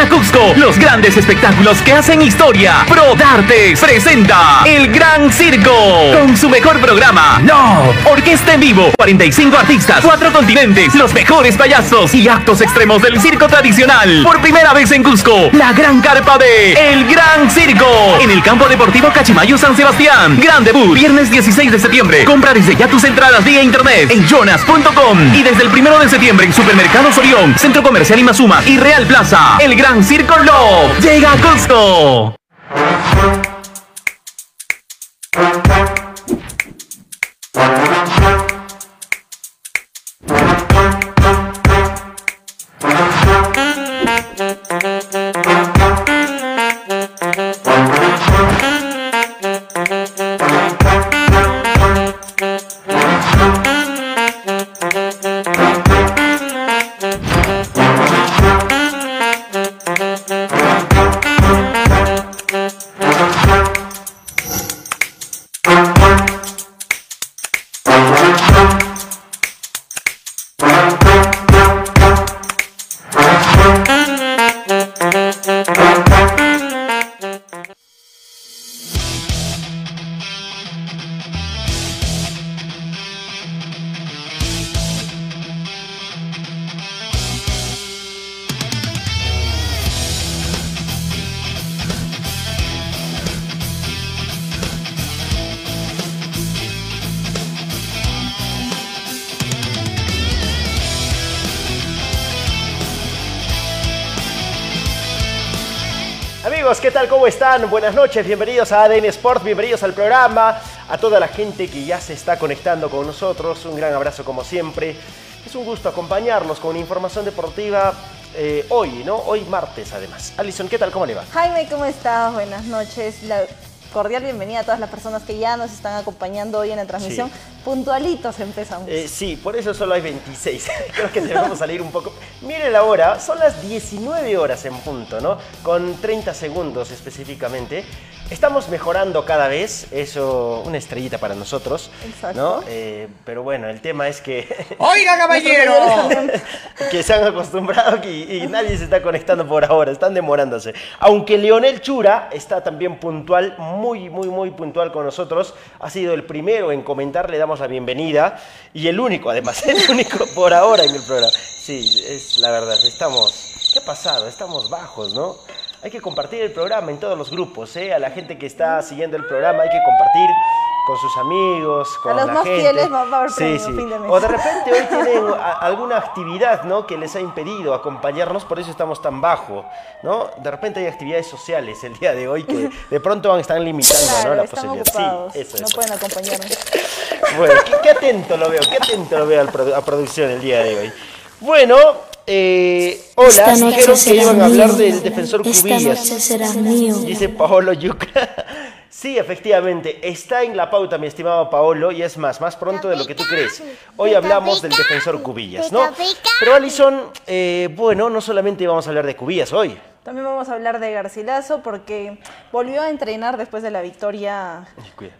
a Cusco los grandes espectáculos que hacen historia. Pro Dartes presenta El Gran Circo con su mejor programa, Love. Orquesta en vivo, 45 artistas, 4 continentes, los mejores payasos y actos extremos del circo tradicional. Por primera vez en Cusco, la gran carpa de El Gran Circo en el campo deportivo Cachimayo San Sebastián. Gran debut, viernes 16 de septiembre. Compra desde ya tus entradas vía internet en jonas.com y desde el primero de septiembre en Supermercados Orión, Centro Comercial Imazuma y Real Plaza. El Gran Circo Love llega a Cusco. ¿Qué tal? ¿Cómo están? Buenas noches, bienvenidos a ADN Sport, bienvenidos al programa, a toda la gente que ya se está conectando con nosotros, un gran abrazo como siempre. Es un gusto acompañarlos con información deportiva eh, hoy, ¿no? Hoy martes además. Alison, ¿qué tal? ¿Cómo le va? Jaime, ¿cómo estás? Buenas noches. La cordial bienvenida a todas las personas que ya nos están acompañando hoy en la transmisión. Sí. Puntualitos empezamos. Eh, sí, por eso solo hay 26. Creo que debemos salir un poco. Mire la hora, son las 19 horas en punto, ¿no? Con 30 segundos específicamente. Estamos mejorando cada vez, eso, una estrellita para nosotros, Exacto. ¿no? Eh, pero bueno, el tema es que, Oiga, caballero. que se han acostumbrado que- y nadie se está conectando por ahora, están demorándose. Aunque Leonel Chura está también puntual, muy, muy, muy puntual con nosotros, ha sido el primero en comentar, le damos la bienvenida y el único, además, el único por ahora en el programa. Sí, es la verdad, estamos, ¿qué ha pasado? Estamos bajos, ¿no? Hay que compartir el programa en todos los grupos, ¿eh? A la gente que está siguiendo el programa hay que compartir con sus amigos, con los la más gente. fieles va- va a haber Sí, sí. fin de mes. O de repente hoy tienen a- alguna actividad, ¿no? Que les ha impedido acompañarnos, por eso estamos tan bajo, ¿no? De repente hay actividades sociales el día de hoy que de pronto van a estar limitando, ¿no? Claro, La están posibilidad. ocupados. Sí, eso no es. pueden acompañarnos. Bueno, qué, qué atento lo veo, qué atento lo veo al produ- a producción el día de hoy. Bueno, eh, hola, dijeron que iban a hablar mío. del defensor Esta Cubillas. noche será mío. Dice Paolo Yuca. Sí, efectivamente, está en la pauta, mi estimado Paolo, y es más, más pronto de lo que tú crees. Hoy hablamos del defensor Cubillas, ¿no? Pero Alison, eh, bueno, no solamente vamos a hablar de Cubillas hoy. También vamos a hablar de Garcilaso porque volvió a entrenar después de la victoria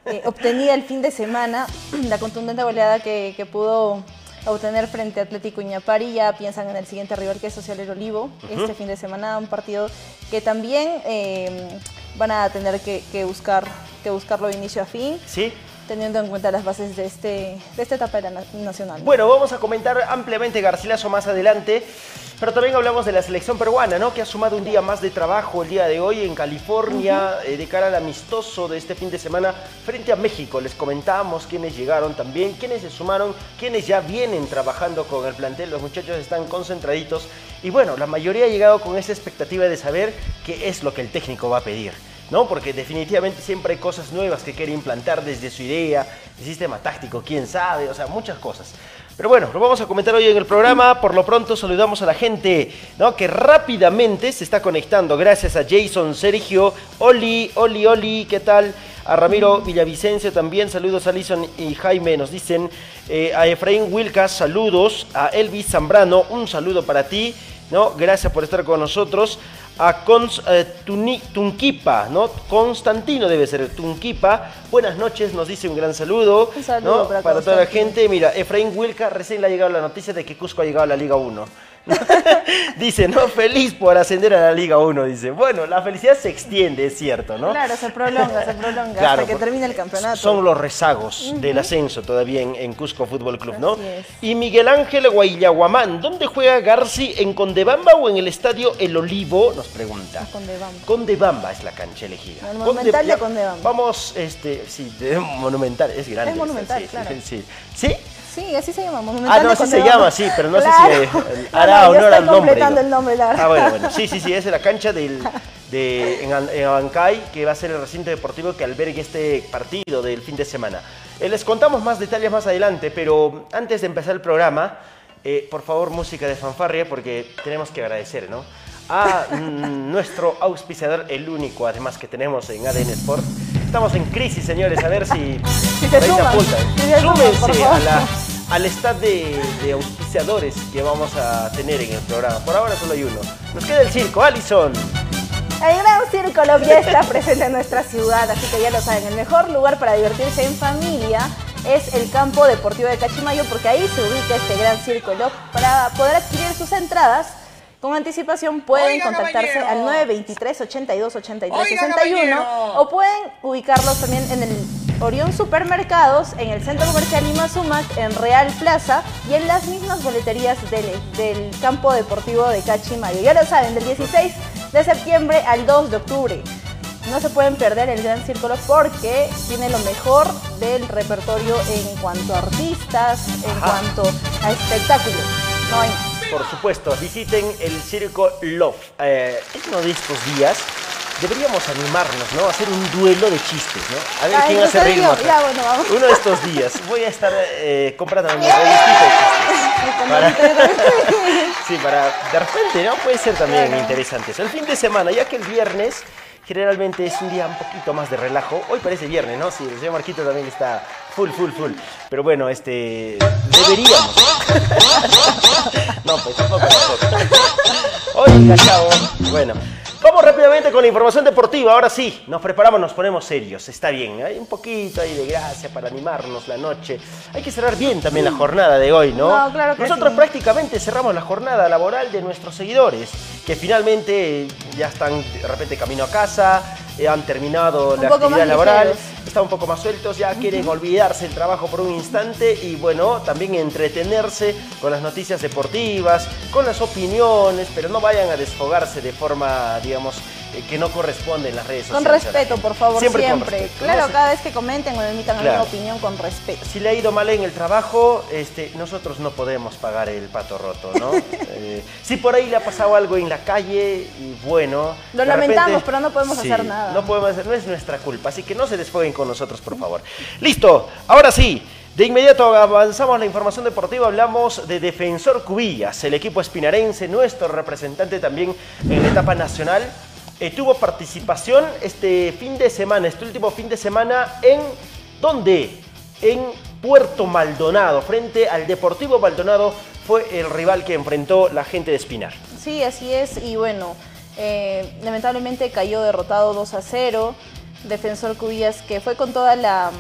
eh, obtenida el fin de semana, la contundente goleada que, que pudo obtener frente a Atlético Iñapari. Ya piensan en el siguiente rival que es Social El Olivo este fin de semana, un partido que también eh, van a tener que, que buscar, que buscarlo de inicio a fin, ¿Sí? teniendo en cuenta las bases de, este, de esta etapa de la na- nacional. Bueno, vamos a comentar ampliamente Garcilaso más adelante, pero también hablamos de la selección peruana, ¿no? Que ha sumado un día más de trabajo el día de hoy en California eh, de cara al amistoso de este fin de semana frente a México. Les comentábamos quiénes llegaron también, quiénes se sumaron, quiénes ya vienen trabajando con el plantel. Los muchachos están concentraditos y bueno, la mayoría ha llegado con esa expectativa de saber qué es lo que el técnico va a pedir. ¿no? Porque definitivamente siempre hay cosas nuevas que quiere implantar desde su idea, el sistema táctico, quién sabe, o sea, muchas cosas. Pero bueno, lo vamos a comentar hoy en el programa. Por lo pronto saludamos a la gente ¿no? que rápidamente se está conectando. Gracias a Jason, Sergio, Oli, Oli, Oli, ¿qué tal? A Ramiro Villavicencio también, saludos a Alison y Jaime, nos dicen. eh, a Efraín Wilcas, saludos. A Elvis Zambrano, un saludo para ti. ¿No? Gracias por estar con nosotros. A Cons, eh, Tuni- Tunquipa, ¿no? Constantino debe ser Tunquipa. Buenas noches, nos dice un gran saludo. Un saludo ¿no? para toda la gente. Mira, Efraín Wilca, recién le ha llegado la noticia de que Cusco ha llegado a la Liga 1. dice, no, feliz por ascender a la Liga 1, dice. Bueno, la felicidad se extiende, es cierto, ¿no? Claro, se prolonga, se prolonga Claro, hasta que termine el campeonato. Son los rezagos del ascenso todavía en, en Cusco Fútbol Club, ¿no? Así es. Y Miguel Ángel Guayaguamán, ¿dónde juega Garci? ¿En Condebamba o en el estadio El Olivo? Nos pregunta. Condebamba. Condebamba es la cancha elegida. El Monumental de Condebamba. Vamos, este, sí, de Monumental, es grande. Es Monumental, sí, claro. Sí. ¿Sí? Sí, así se llama, Ah, no, así se llama, sí, pero no Claro. sé si No, hará no, honor al nombre. completando digo. el nombre, la. Ah, bueno, bueno. Sí, sí, sí, es la cancha del, de, en, en Abancay, que va a ser el recinto deportivo que albergue este partido del fin de semana. Eh, les contamos más detalles más adelante, pero antes de empezar el programa, eh, por favor, música de fanfarria, porque tenemos que agradecer, ¿no? A mm, nuestro auspiciador, el único, además, que tenemos en ADN Sport. Estamos en crisis, señores, a ver si... Si ahí suman, si suman, a la, al de, de auspiciadores que vamos a tener en el programa. Por ahora solo hay uno. Nos queda el circo, Alison. El Gran Circo Love ya está presente en nuestra ciudad, así que ya lo saben, el mejor lugar para divertirse en familia es el campo deportivo de Cachimayo, porque ahí se ubica este Gran Circo Love. Para poder adquirir sus entradas con anticipación pueden Oiga, contactarse caballero. al 923 82 83 Oiga, 61 caballero. o pueden ubicarlos también en el Orión Supermercados, en el Centro Comercial Lima Sumac, en Real Plaza y en las mismas boleterías del, del campo deportivo de Cachimayo. Ya lo saben, del 16 de septiembre al 2 de octubre. No se pueden perder el Gran Círculo porque tiene lo mejor del repertorio en cuanto a artistas, en Ajá. cuanto a espectáculos. No hay más. Por supuesto, visiten el circo Love. Eh, en uno de estos días deberíamos animarnos, ¿no? A hacer un duelo de chistes, ¿no? A ver Ay, quién hace reír más. Ya, bueno, vamos. Uno de estos días voy a estar eh, comprando mi revistita de chistes. Para- Sí, para de repente, ¿no? Puede ser también Claro. interesante. eso. El fin de semana, ya que el viernes generalmente es un día un poquito más de relajo. Hoy parece viernes, ¿no? Sí, el señor Marquito también está full, full, full. Pero bueno, este. Deberíamos. no, pues tampoco, tampoco. Oiga, chavo. Bueno. Vamos rápidamente con la información deportiva. Ahora sí, nos preparamos, nos ponemos serios. Está bien, hay un poquito ahí de gracia para animarnos la noche. Hay que cerrar bien también la jornada de hoy, ¿no? No, claro que Nosotros sí. prácticamente cerramos la jornada laboral de nuestros seguidores, que finalmente ya están de repente camino a casa, eh, han terminado Un la actividad laboral, ligeros. Están un poco más sueltos, ya quieren olvidarse del trabajo por un instante y bueno, también entretenerse con las noticias deportivas, con las opiniones, pero no vayan a desfogarse de forma, digamos, que no corresponde en las redes Con sociales. la respeto, por favor, siempre. con respeto, ¿no? Claro, cada vez que comenten o emitan Claro. alguna opinión con respeto. Si le ha ido mal en el trabajo, este, nosotros no podemos pagar el pato roto, ¿no? Eh, si por ahí le ha pasado algo en la calle, y bueno. Lo lamentamos, pero no podemos sí, hacer nada. No podemos hacer, no es nuestra culpa, así que no se desfoguen con nosotros, por favor. Listo, ahora sí. De inmediato avanzamos la información deportiva, hablamos de Defensor Cubillas, el equipo espinarense, nuestro representante también en la etapa nacional. Eh, tuvo participación este fin de semana, este último fin de semana en ¿dónde? En Puerto Maldonado, frente al Deportivo Maldonado, fue el rival que enfrentó la gente de Espinar. Sí, así es. Y bueno, eh, lamentablemente cayó derrotado 2 a 0. Defensor Cubillas que fue con todas la,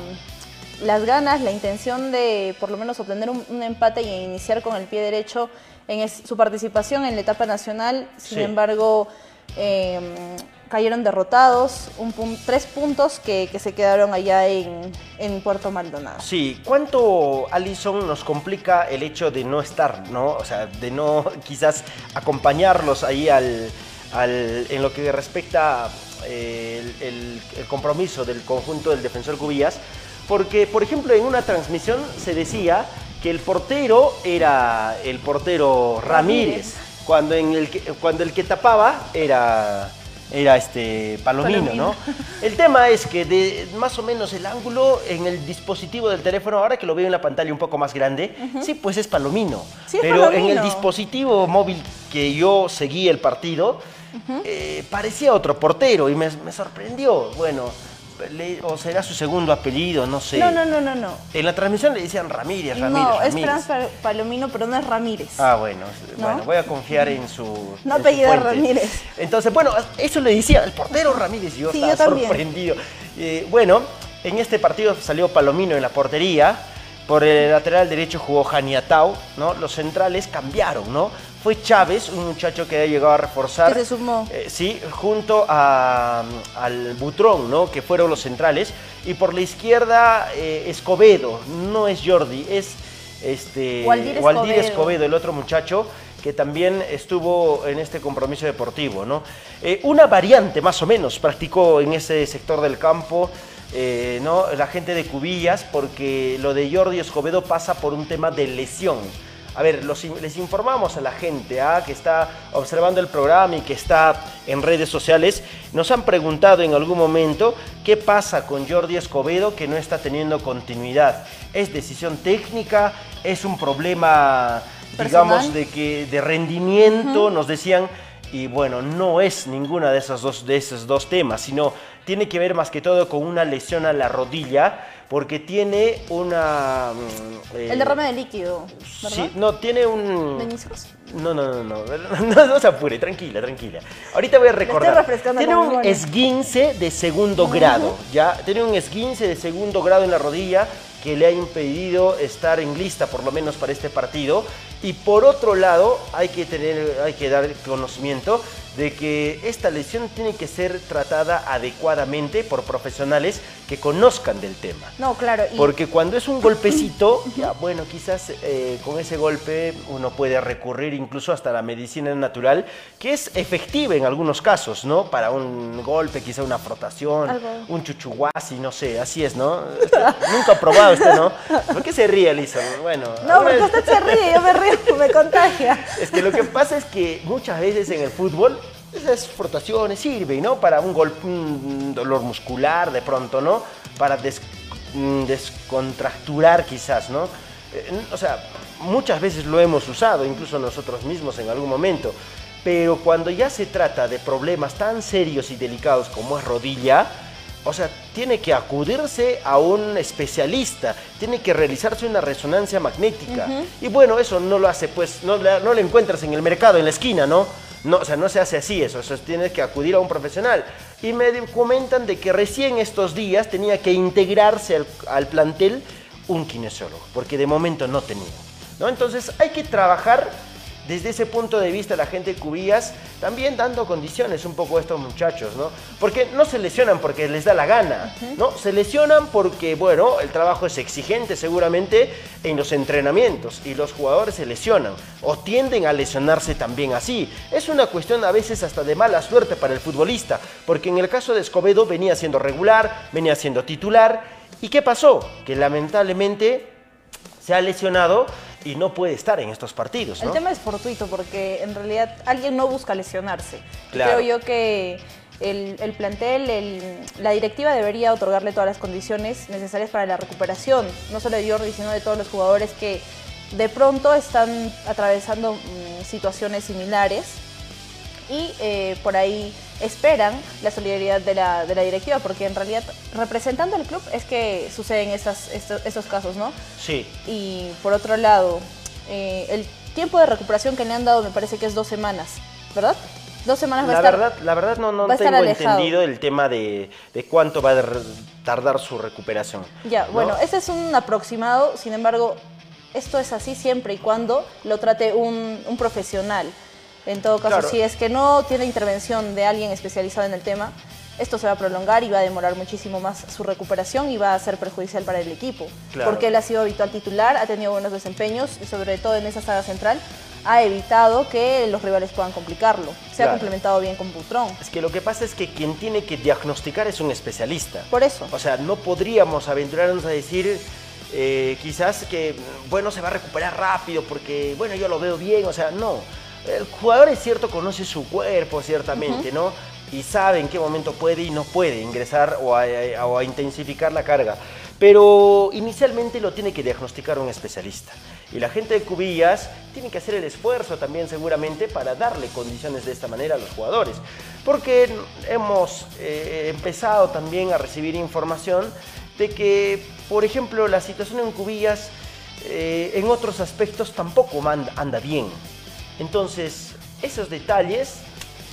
las ganas, la intención de por lo menos obtener un, un empate y iniciar con el pie derecho en es- su participación en la etapa nacional. Sin Sí. embargo, eh, cayeron derrotados, un pun- tres puntos que, que se quedaron allá en, en Puerto Maldonado. Sí, ¿cuánto, Alison, nos complica el hecho de no estar, ¿no? O sea, de no quizás acompañarlos ahí al, al- en lo que respecta eh, el, el- el compromiso del conjunto del defensor Cubillas? Porque, por ejemplo, en una transmisión se decía que el portero era el portero Ramírez, Ramírez. Cuando, en el que, cuando el que tapaba era, era este Palomino, Palomino. ¿no? El tema es que de más o menos el ángulo en el dispositivo del teléfono, ahora que lo veo en la pantalla un poco más grande, sí, pues es Palomino. Sí, es Pero en el dispositivo móvil que yo seguí el partido, eh, parecía otro portero y me, me sorprendió. Bueno, le- o será su segundo apellido, no sé. No, no, no, no, no. En la transmisión le decían Ramírez, Ramírez, No, es Ramírez. Trans Pal- Palomino, pero no es Ramírez. Ah, bueno, ¿No? bueno, voy a confiar en su. No en apellido. Ramírez. Entonces, bueno, eso le decía el portero Ramírez y yo Sí, estaba yo también. sorprendido. Eh, bueno, en este partido salió Palomino en la portería. Por el lateral derecho jugó Janiatau, ¿no? Los centrales cambiaron, ¿no? Fue Chávez, un muchacho que ha llegado a reforzar. Que se sumó. Eh, sí, junto a, al Butrón, ¿no? Que fueron los centrales. Y por la izquierda, eh, Escobedo. No es Jordi, es este, Waldir Escobedo. el otro muchacho que también estuvo en este compromiso deportivo, ¿no? Eh, una variante, más o menos, practicó en ese sector del campo. eh, ¿no? la gente de Cubillas, porque lo de Jordi Escobedo pasa por un tema de lesión. A ver, los les informamos a la gente ¿ah? que está observando el programa y que está en redes sociales. Nos han preguntado en algún momento qué pasa con Jordi Escobedo que no está teniendo continuidad. ¿Es decisión técnica? ¿Es un problema, digamos, de, que, de rendimiento? Nos decían. Y bueno, no es ninguna de esos, dos, de esos dos temas, sino tiene que ver más que todo con una lesión a la rodilla, porque tiene una... mm, eh, El derrame de líquido, ¿verdad? Sí, no, tiene un... ¿Meniscos? No, no, no, no, no, no se apure, tranquila, tranquila. Ahorita voy a recordar. refrescando Tiene un esguince de segundo grado, ¿ya? Tiene un esguince de segundo grado en la rodilla que le ha impedido estar en lista, por lo menos para este partido. Y por otro lado, hay que tener, hay que dar conocimiento de que esta lesión tiene que ser tratada adecuadamente por profesionales que conozcan del tema. No, claro. y- Porque cuando es un golpecito, ya bueno, quizás eh, con ese golpe uno puede recurrir incluso hasta la medicina natural, que es efectiva en algunos casos, ¿no? Para un golpe, quizá una frotación, Algo. un chuchuguasi, no sé, así es, ¿no? Este, Nunca ha probado usted, ¿no? ¿Por qué se ríe, Lisa? Bueno, No, porque usted se ríe, yo me río, me contagia. es que lo que pasa es que muchas veces en el fútbol esas frotaciones sirven, ¿no? Para un golpe, dolor muscular de pronto, ¿no? Para mm, descontracturar quizás, ¿no? Eh, O sea, muchas veces lo hemos usado, incluso nosotros mismos en algún momento. Pero cuando ya se trata de problemas tan serios y delicados como es rodilla, o sea, tiene que acudirse a un especialista, tiene que realizarse una resonancia magnética. Y bueno, eso no lo hace, pues, no, no lo encuentras en el mercado, en la esquina, ¿no? No, o sea, no se hace así eso, eso tienes que acudir a un profesional. Y me comentan de que recién estos días tenía que integrarse al, al plantel un kinesiólogo, porque de momento no tenía. ¿no? Entonces hay que trabajar desde ese punto de vista la gente de Cubillas, también dando condiciones un poco a estos muchachos, ¿no? Porque no se lesionan porque les da la gana, ¿no? Se lesionan porque, bueno, el trabajo es exigente seguramente en los entrenamientos y los jugadores se lesionan o tienden a lesionarse también así. Es una cuestión a veces hasta de mala suerte para el futbolista, porque en el caso de Escobedo venía siendo regular, venía siendo titular, ¿y qué pasó? Que lamentablemente se ha lesionado y no puede estar en estos partidos, El tema es fortuito porque en realidad alguien no busca lesionarse. Claro. Creo yo que el, el plantel, el- la directiva debería otorgarle todas las condiciones necesarias para la recuperación, no solo de Jordi, sino de todos los jugadores que de pronto están atravesando mm, situaciones similares y eh, por ahí esperan la solidaridad de la, de la directiva, porque en realidad representando al club es que suceden esas, estos, estos casos, ¿no? Sí, Y por otro lado, eh, el tiempo de recuperación que le han dado me parece que es dos semanas, ¿verdad? Dos semanas va a la estar. verdad, la verdad no, no a tengo entendido el tema de, de cuánto va a tardar su recuperación. Ya, ¿no? bueno, ese es un aproximado, sin embargo, esto es así siempre y cuando lo trate un, un profesional. En todo caso, Claro. si es que no tiene intervención de alguien especializado en el tema, esto se va a prolongar y va a demorar muchísimo más su recuperación y va a ser perjudicial para el equipo. Claro. Porque él ha sido habitual titular, ha tenido buenos desempeños y sobre todo en esa saga central ha evitado que los rivales puedan complicarlo. Se Claro. ha complementado bien con Butrón. Es que lo que pasa es que quien tiene que diagnosticar es un especialista. Por eso. O sea, no podríamos aventurarnos a decir eh, quizás que, bueno, se va a recuperar rápido porque, bueno, yo lo veo bien. O sea, no. El jugador es cierto, conoce su cuerpo ciertamente, ¿no? Y sabe en qué momento puede y no puede ingresar o a, a- o a intensificar la carga. Pero inicialmente lo tiene que diagnosticar un especialista. Y la gente de Cubillas tiene que hacer el esfuerzo también seguramente para darle condiciones de esta manera a los jugadores. Porque hemos eh, empezado también a recibir información de que, por ejemplo, la situación en Cubillas eh, en otros aspectos tampoco anda bien. Entonces, esos detalles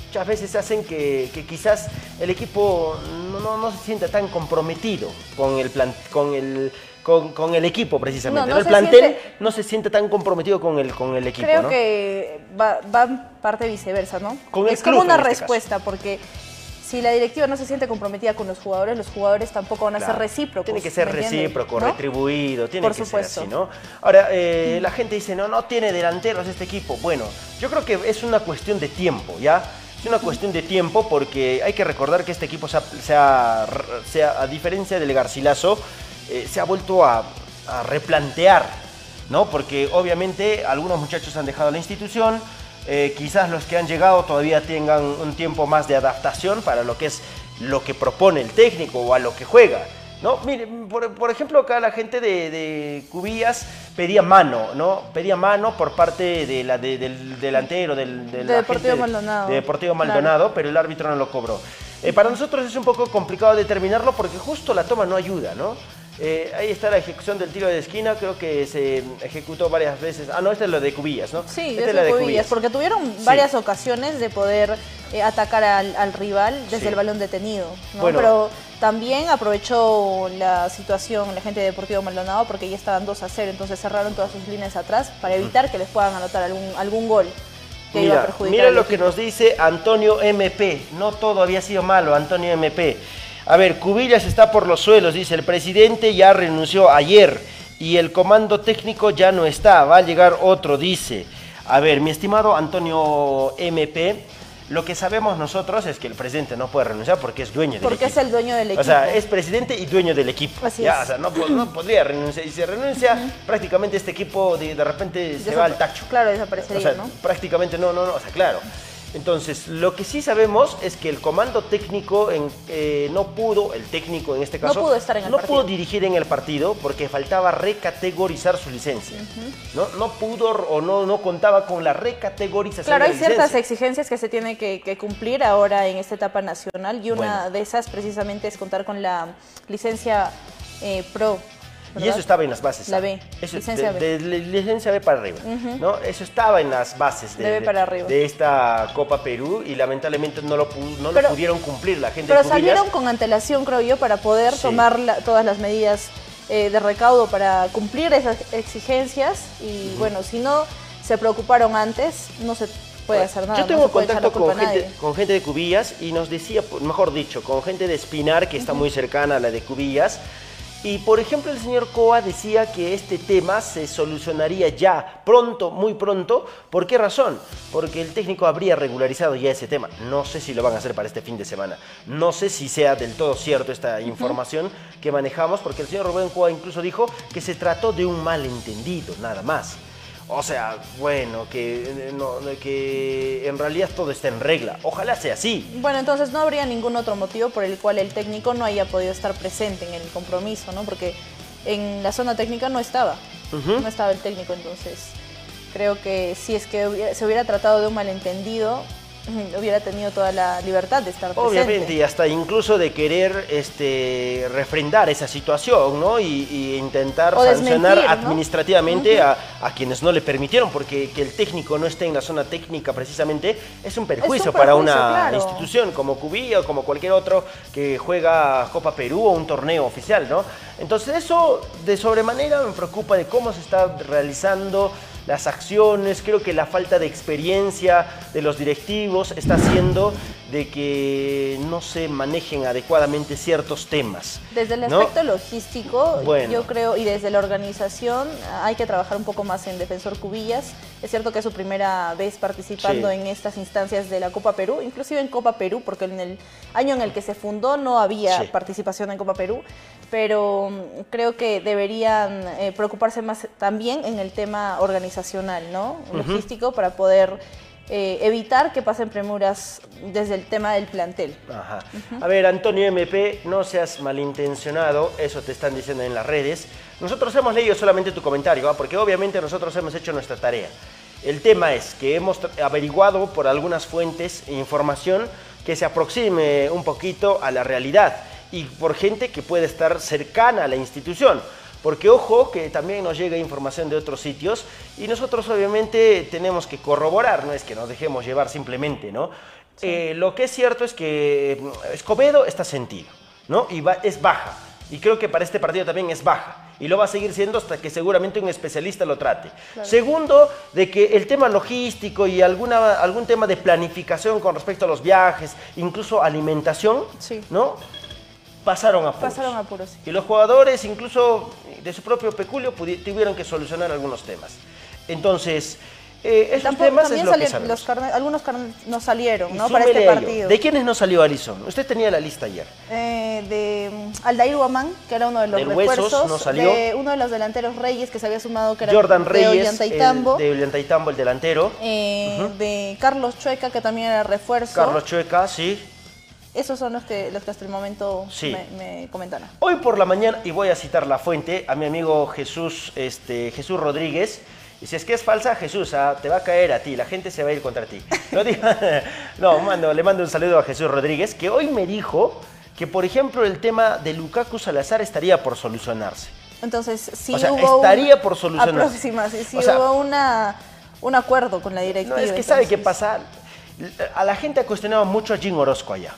muchas veces hacen que, que quizás el equipo no, no- no se sienta tan comprometido con el, plan, con, el, con, con el equipo precisamente. No, no ¿no? El plantel siente- no se siente tan comprometido con el, con el equipo, Creo ¿no? que va, va parte viceversa, ¿no? Con el es club, como una este caso. respuesta, porque si la directiva no se siente comprometida con los jugadores, los jugadores tampoco van a Claro. ser recíprocos. Tiene que ser recíproco, ¿No? retribuido, tiene Por que supuesto. ser así, ¿no? Ahora, eh, la gente dice, no, no tiene delanteros este equipo. Bueno, yo creo que es una cuestión de tiempo, ¿ya? Es una cuestión de tiempo porque hay que recordar que este equipo, se ha, se ha- se ha- a diferencia del Garcilaso, eh, se ha vuelto a, a replantear, ¿no? Porque obviamente algunos muchachos han dejado la institución, eh, quizás los que han llegado todavía tengan un tiempo más de adaptación para lo que es lo que propone el técnico o a lo que juega. ¿No? Mire, por, por ejemplo, acá la gente de, de Cubillas pedía mano, ¿no? Pedía mano por parte de la, de- del delantero, del, De Deportivo Maldonado. de Deportivo Claro. Maldonado, pero el árbitro no lo cobró. Eh, para nosotros es un poco complicado determinarlo porque justo la toma no ayuda, ¿no? Eh, ahí está la ejecución del tiro de esquina, creo que se ejecutó varias veces. Ah, no, esta es lo de Cubillas, ¿no? Sí, Esta es de Cubillas, porque tuvieron Sí. varias ocasiones de poder eh, atacar al, al rival desde Sí. el balón detenido, ¿no? Bueno. Pero también aprovechó la situación la gente de Deportivo Maldonado porque ya estaban 2 a 0, entonces cerraron todas sus líneas atrás para evitar que les puedan anotar algún, algún gol que iba a Mira, perjudicar mira lo que nos dice Antonio MP. No todo había sido malo, Antonio MP. A ver, Cubillas está por los suelos, dice el presidente ya renunció ayer y el comando técnico ya no está, va a llegar otro, dice. A ver, mi estimado Antonio MP, lo que sabemos nosotros es que el presidente no puede renunciar porque es dueño del Porque equipo. es el dueño del O sea, equipo. es presidente y dueño del equipo. Así ya, es. O sea, no, po- no podría renunciar. Y si renuncia, prácticamente este equipo de, de repente se va al tacho. Claro, desaparecería, O sea, ¿no? prácticamente no, no, no, o sea, claro. Entonces, lo que sí sabemos es que el comando técnico en- eh, no pudo, el técnico en este No caso, pudo estar en el no partido. pudo dirigir en el partido porque faltaba recategorizar su licencia. ¿no? no pudo o no, no contaba con la recategorización Claro, de hay la ciertas licencia. exigencias que se tienen que, que cumplir ahora en esta etapa nacional y una Bueno. de esas precisamente es contar con la licencia eh, pro. Y eso estaba en las bases. La. B, Eso, licencia de, B. de- de licencia B para arriba. ¿no? Eso estaba en las bases de, para arriba. de esta Copa Perú y lamentablemente no lo, no lo pudieron cumplir la gente Pero de salieron con antelación, creo yo, para poder Sí. tomar la- todas las medidas eh, de recaudo para cumplir esas exigencias y bueno, si no se preocuparon antes, no se puede hacer nada. Yo tengo contacto con gente, con gente de Cubillas y nos decía, mejor dicho, con gente de Espinar, que está muy cercana a la de Cubillas. Y por ejemplo, el señor Coa decía que este tema se solucionaría ya, pronto, muy pronto. ¿Por qué razón? Porque el técnico habría regularizado ya ese tema. No sé si lo van a hacer para este fin de semana. No sé si sea del todo cierto esta información que manejamos, porque el señor Rubén Coa incluso dijo que se trató de un malentendido, nada más. O sea, bueno, que, eh, no, que en realidad todo está en regla. Ojalá sea así. Bueno, entonces no habría ningún otro motivo por el cual el técnico no haya podido estar presente en el compromiso, ¿no? Porque en la zona técnica no estaba, no estaba el técnico, entonces creo que si es que se hubiera tratado de un malentendido, hubiera tenido toda la libertad de estar presente. Obviamente, y hasta incluso de querer este, refrendar esa situación, ¿no? Y, y intentar O sancionar desmentir, ¿no? administrativamente a, a quienes no le permitieron, porque que el técnico no esté en la zona técnica precisamente es un perjuicio, para perjuicio, una claro. institución como Cubilla o como cualquier otro que juega Copa Perú o un torneo oficial, ¿no? Entonces eso de sobremanera me preocupa de cómo se está realizando las acciones, creo que la falta de experiencia de los directivos está haciendo de que no se manejen adecuadamente ciertos temas. Desde el ¿no? aspecto logístico, Bueno. yo creo, y desde la organización, hay que trabajar un poco más en Defensor Cubillas. Es cierto que es su primera vez participando Sí. en estas instancias de la Copa Perú, inclusive en Copa Perú, porque en el año en el que se fundó no había Sí. participación en Copa Perú, pero mm, creo que deberían eh, preocuparse más también en el tema organizacional, ¿no? Logístico, para poder eh, evitar que pasen premuras desde el tema del plantel. Ajá. A ver, Antonio MP, no seas malintencionado, eso te están diciendo en las redes. Nosotros hemos leído solamente tu comentario, ¿ah? porque obviamente nosotros hemos hecho nuestra tarea. El tema es que hemos averiguado por algunas fuentes e información que se aproxime un poquito a la realidad y por gente que puede estar cercana a la institución. Porque ojo que también nos llega información de otros sitios y nosotros obviamente tenemos que corroborar, no es que nos dejemos llevar simplemente, ¿no? Eh, lo que es cierto es que mm, Escobedo está sentido, ¿no? Y va- es baja. Y creo que para este partido también es baja. y lo va a seguir siendo hasta que seguramente un especialista lo trate. Segundo, de que el tema logístico y alguna, algún tema de planificación con respecto a los viajes, incluso alimentación, Sí. ¿no? Pasaron a apuros. Pasaron apuros, sí. Y los jugadores, incluso de su propio peculio, tuvieron que solucionar algunos temas. Entonces, eh, esos Tampoco- temas es también lo que los carne- algunos carnes no salieron, Y ¿no? Para este partido. ¿De quiénes no salió Alison? Usted tenía la lista ayer. Eh, de mm, Aldair Guamán, que era uno de los Del Huesos, refuerzos. no salió. De uno de los delanteros Reyes que se había sumado, que era Jordan de Reyes, Ollantaytambo. el, de Ollantaytambo, el delantero. Eh, De Carlos Chueca, que también era refuerzo. Carlos Chueca, sí. Esos son los que, los que hasta el momento Sí. me, me comentaron. Hoy por la mañana, y voy a citar la fuente, a mi amigo Jesús, este, Jesús Rodríguez, y si es que es falsa, Jesús, ah, te va a caer a ti, la gente se va a ir contra ti. No, diga- no mando, le mando un saludo a Jesús Rodríguez, que hoy me dijo que, por ejemplo, el tema de Lukaku Salazar estaría por solucionarse. Entonces, sí O sea, hubo estaría por solucionarse. Sí, sí O sea, hubo una, un acuerdo con la No, directiva. es que sabe qué entonces- pasa. A la gente ha cuestionado mucho a Jim Orozco allá.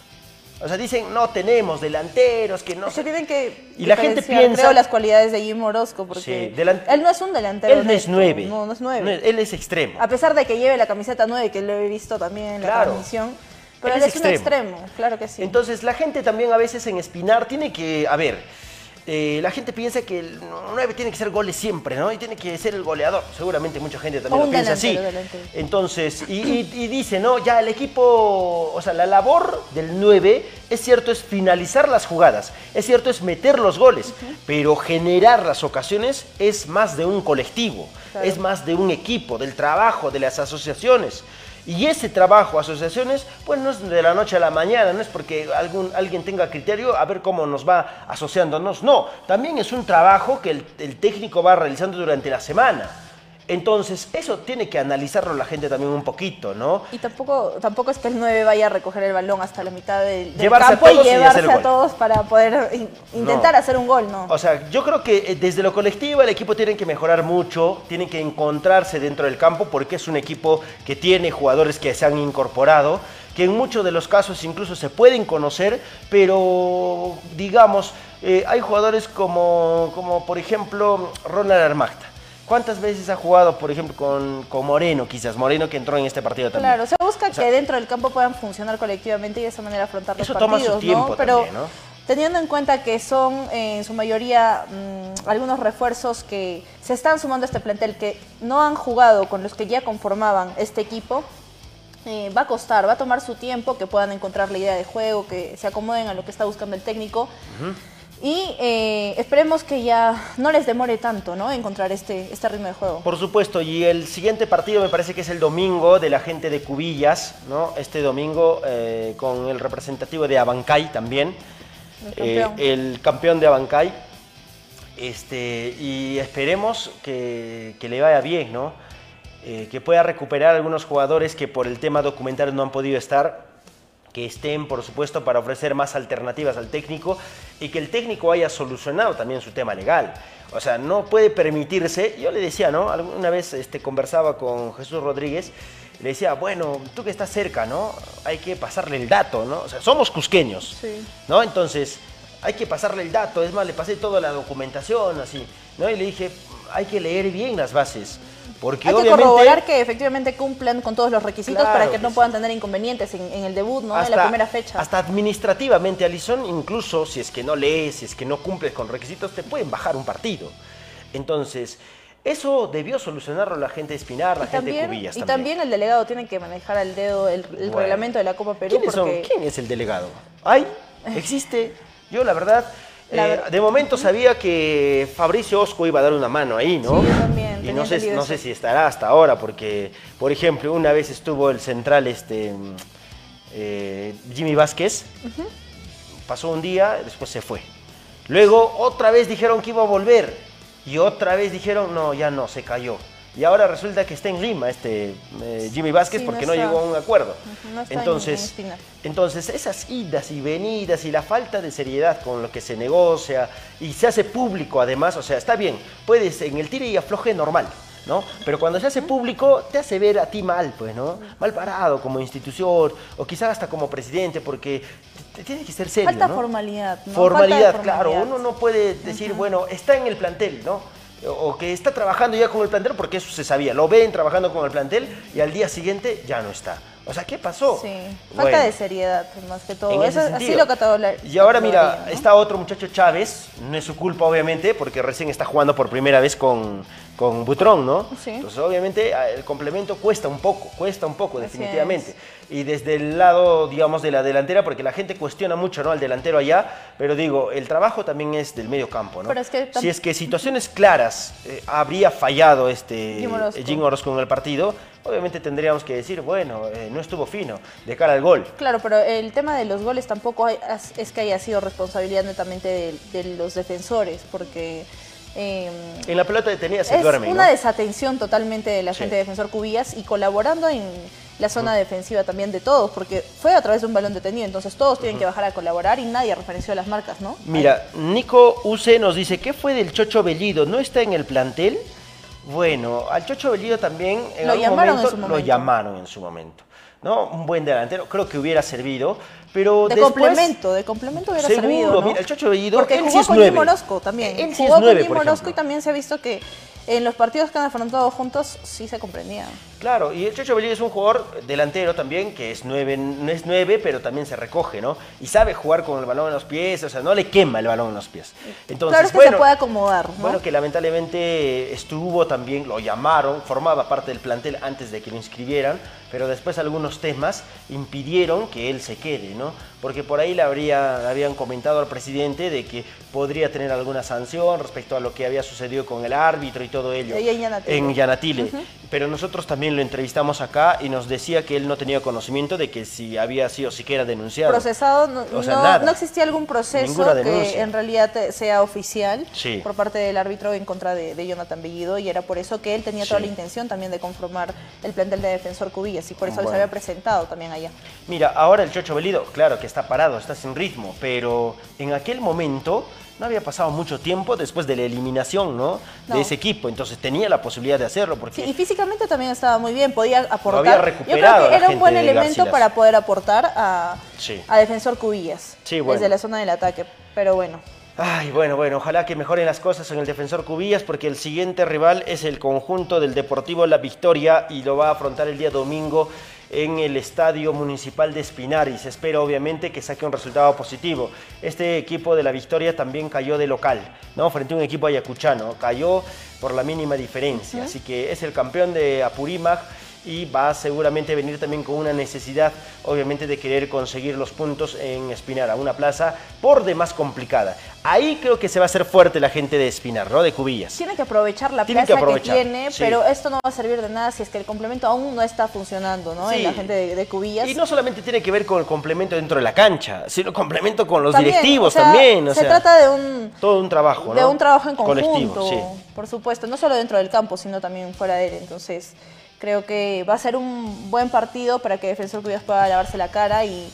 O sea, dicen, no tenemos delanteros, que no Se tienen que Y la gente piensa- creo, las cualidades de Jim Orozco, porque Sí, delan- él no es un delantero. Él no es nueve. No, no es nueve. él es extremo. A pesar de que lleve la camiseta 9, que lo he visto también en la transmisión, pero Él él es es, un extremo, claro que sí. Entonces, la gente también a veces en Espinar tiene que, a ver, eh, la gente piensa que el 9 tiene que ser goles siempre, ¿no? Y tiene que ser el goleador. Seguramente mucha gente también lo piensa así. Entonces, y, y- y dice, ¿no? Ya el equipo, o sea, la labor del 9, es cierto, es finalizar las jugadas, es cierto, es meter los goles, pero generar las ocasiones es más de un colectivo, Claro. es más de un equipo, del trabajo, de las asociaciones. Y ese trabajo, asociaciones, pues no es de la noche a la mañana, no es porque algún, alguien tenga criterio a ver cómo nos va asociándonos, no, también es un trabajo que el, el técnico va realizando durante la semana. Entonces, eso tiene que analizarlo la gente también un poquito, ¿no? Y tampoco, tampoco es que el 9 vaya a recoger el balón hasta la mitad del, del Llevarse a campo todos y llevarse a todos para poder in- intentar No. hacer un gol, ¿no? O sea, yo creo que eh, desde lo colectivo el equipo tiene que mejorar mucho, tienen que encontrarse dentro del campo porque es un equipo que tiene jugadores que se han incorporado, que en muchos de los casos incluso se pueden conocer, pero digamos, eh, hay jugadores como, como por ejemplo Ronald Armagta. ¿Cuántas veces ha jugado, por ejemplo, con, con Moreno, quizás? Moreno que entró en este partido también. Claro, se busca O sea, que dentro del campo puedan funcionar colectivamente y de esa manera afrontar los Eso toma su partidos, tiempo ¿no? Pero teniendo en cuenta que son eh, en su mayoría mm, algunos refuerzos que se están sumando a este plantel que no han jugado con los que ya conformaban este equipo, eh, va a costar, va a tomar su tiempo que puedan encontrar la idea de juego, que se acomoden a lo que está buscando el técnico. Y eh, esperemos que ya no les demore tanto, ¿no? Encontrar este, este ritmo de juego. Por supuesto, y el siguiente partido me parece que es el domingo de la gente de Cubillas, ¿no? Este domingo eh, con el representativo de Abancay también, El eh, campeón. el campeón de Abancay. Este, y esperemos que, que le vaya bien, ¿no? Que pueda recuperar algunos jugadores que por el tema documental no han podido estar, que estén, por supuesto, para ofrecer más alternativas al técnico y que el técnico haya solucionado también su tema legal. O sea, no puede permitirse, yo le decía, ¿no? Alguna vez este, conversaba con Jesús Rodríguez, le decía, bueno, tú que estás cerca, ¿no? Hay que pasarle el dato, ¿no? O sea, somos cusqueños, Sí. ¿no? Entonces, hay que pasarle el dato, es más, le pasé toda la documentación, así, ¿no? Y le dije, hay que leer bien las bases, porque Hay que obviamente... corroborar que efectivamente cumplan con todos los requisitos Claro para que no puedan tener inconvenientes en, en el debut, ¿no? en la primera fecha. Hasta administrativamente, Alison, incluso si es que no lees, si es que no cumples con requisitos, te pueden bajar un partido. Entonces, eso debió solucionarlo la gente de Espinar, la y gente también, de Cubillas y también. también el delegado tiene que manejar al dedo el, el Bueno. reglamento de la Copa Perú ¿Quiénes son? porque ¿Quién es el delegado? ¿Hay? ¿Existe? Yo, la verdad, eh, de momento sabía que Fabricio Osco iba a dar una mano ahí, ¿no? Sí, yo también, Y no sé, no sé si estará hasta ahora, porque, por ejemplo, una vez estuvo el central este, eh, Jimmy Vázquez, pasó un día, después se fue. Luego otra vez dijeron que iba a volver y otra vez dijeron, no, ya no, se cayó. Y ahora resulta que está en Lima este eh, Jimmy Vázquez Sí, porque no, llegó a un acuerdo. No está en- en entonces, entonces, esas idas y venidas y la falta de seriedad con lo que se negocia y se hace público además, o sea, está bien, puedes en el tire y afloje normal, ¿no? Pero cuando se hace público te hace ver a ti mal, pues, ¿no? Mal parado como institución o quizás hasta como presidente porque tiene que ser serio, Falta ¿no? formalidad, ¿no? Formalidad, Falta claro. Uno no puede decir, bueno, está en el plantel, ¿no? O que está trabajando ya con el plantel, porque eso se sabía. Lo ven trabajando con el plantel y al día siguiente ya no está. O sea, ¿qué pasó? Sí, falta Bueno. de seriedad más que todo. Eso- así lo cataloga- Y ahora mira, está otro muchacho Chávez, no es su culpa obviamente, porque recién está jugando por primera vez con, con Butrón, ¿no? Sí. Entonces obviamente el complemento cuesta un poco, cuesta un poco definitivamente. Y desde el lado, digamos, de la delantera, porque la gente cuestiona mucho, ¿no? Al delantero allá, pero digo, el trabajo también es del medio campo, ¿no? Pero es que si es que situaciones claras eh, habría fallado este Jim Orozco. En el partido, obviamente tendríamos que decir, bueno, eh, no estuvo fino de cara al gol. Claro, pero el tema de los goles tampoco hay- es que haya sido responsabilidad netamente de, de los defensores, porque eh, En la pelota detenida se es duerme, una ¿no? desatención totalmente de la Sí. gente defensor Cubillas y colaborando en la zona defensiva también de todos, porque fue a través de un balón detenido, entonces todos tienen que bajar a colaborar y nadie referenció las marcas, ¿no? Mira, Nico Use nos dice, ¿qué fue del Chocho Bellido? ¿No está en el plantel? Bueno, al Chocho Bellido también en Lo algún llamaron en momento, su lo momento. llamaron en su momento. ¿No? Un buen delantero, creo que hubiera servido, pero De después- complemento, de complemento hubiera Seguro, servido, ¿no? mira, el Chocho Bellido, Porque él jugó sí es con nueve. Jim Orozco también. Él sí jugó es nueve, con Jim por Orozco y también se ha visto que en los partidos que han afrontado juntos sí se comprendían. Claro, y el Chocho Bellido es un jugador delantero también, que es nueve, no es nueve, pero también se recoge, ¿no? Y sabe jugar con el balón en los pies, o sea, no le quema el balón en los pies. Entonces, claro que bueno, se puede acomodar, ¿no? Bueno, que lamentablemente estuvo también, lo llamaron, formaba parte del plantel antes de que lo inscribieran, pero después algunos temas impidieron que él se quede, ¿no? Porque por ahí le, habría, le habían comentado al presidente de que podría tener alguna sanción respecto a lo que había sucedido con el árbitro y todo ello. Ahí en Yanatile. En Yanatile. Pero nosotros también lo entrevistamos acá y nos decía que él no tenía conocimiento de que si había sido siquiera denunciado. procesado, no, O sea, no- nada. no existía algún proceso que en realidad sea oficial Sí. por parte del árbitro en contra de, de Jonathan Bellido y era por eso que él tenía toda la intención también de conformar el plantel de defensor Cubillas y por eso él se había presentado también allá. Mira, ahora el Chocho Belido, claro que está parado, está sin ritmo, pero en aquel momento no había pasado mucho tiempo después de la eliminación, ¿no? No. De ese equipo, entonces tenía la posibilidad de hacerlo porque Sí, y físicamente también estaba muy bien, podía aportar. había Yo recuperado creo la que era un buen elemento para poder aportar a, Sí. a defensor Cubillas Sí, bueno. desde la zona del ataque, pero bueno. Ay, bueno, bueno, ojalá que mejoren las cosas en el defensor Cubillas porque el siguiente rival es el conjunto del Deportivo La Victoria y lo va a afrontar el día domingo en el Estadio Municipal de Espinar y se espera obviamente que saque un resultado positivo. Este equipo de La Victoria también cayó de local, ¿no? Frente a un equipo ayacuchano, cayó por la mínima diferencia, así que es el campeón de Apurímac y va a seguramente venir también con una necesidad, obviamente, de querer conseguir los puntos en Espinar, a una plaza por demás complicada. Ahí creo que se va a hacer fuerte la gente de Espinar, ¿no? De Cubillas. Tiene que aprovechar la Tienen que plaza que, aprovechar, tiene, sí. pero esto no va a servir de nada si es que el complemento aún no está funcionando, ¿no? En la gente de, de Cubillas. Y no solamente tiene que ver con el complemento dentro de la cancha, sino complemento con los También, directivos o sea, también. O se sea, trata de un, todo un trabajo, de ¿no? un trabajo en Colectivo, conjunto, sí. por supuesto, no solo dentro del campo, sino también fuera de él. Entonces, creo que va a ser un buen partido para que Defensor Cubillas pueda lavarse la cara y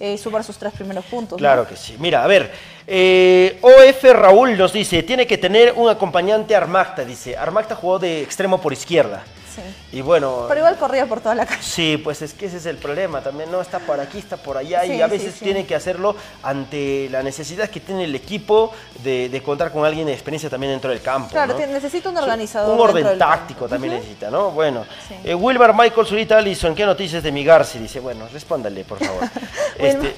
eh, sumar sus tres primeros puntos. Claro que sí. Mira, a ver, eh, OF Raúl nos dice, tiene que tener un acompañante Armacta, dice. Armacta jugó de extremo por izquierda. Sí. Y bueno, Pero igual corría por toda la calle. Sí, pues es que ese es el problema también, ¿no? Está por aquí, está por allá Sí, y a veces sí. tiene que hacerlo ante la necesidad que tiene el equipo de, de contar con alguien de experiencia también dentro del campo. Claro, ¿no? necesita un organizador Un orden táctico también necesita, ¿no? Bueno, eh, Wilmar Michael Zurita Allison, ¿qué noticias de mi Garci? Dice, bueno, respóndale, por favor. este,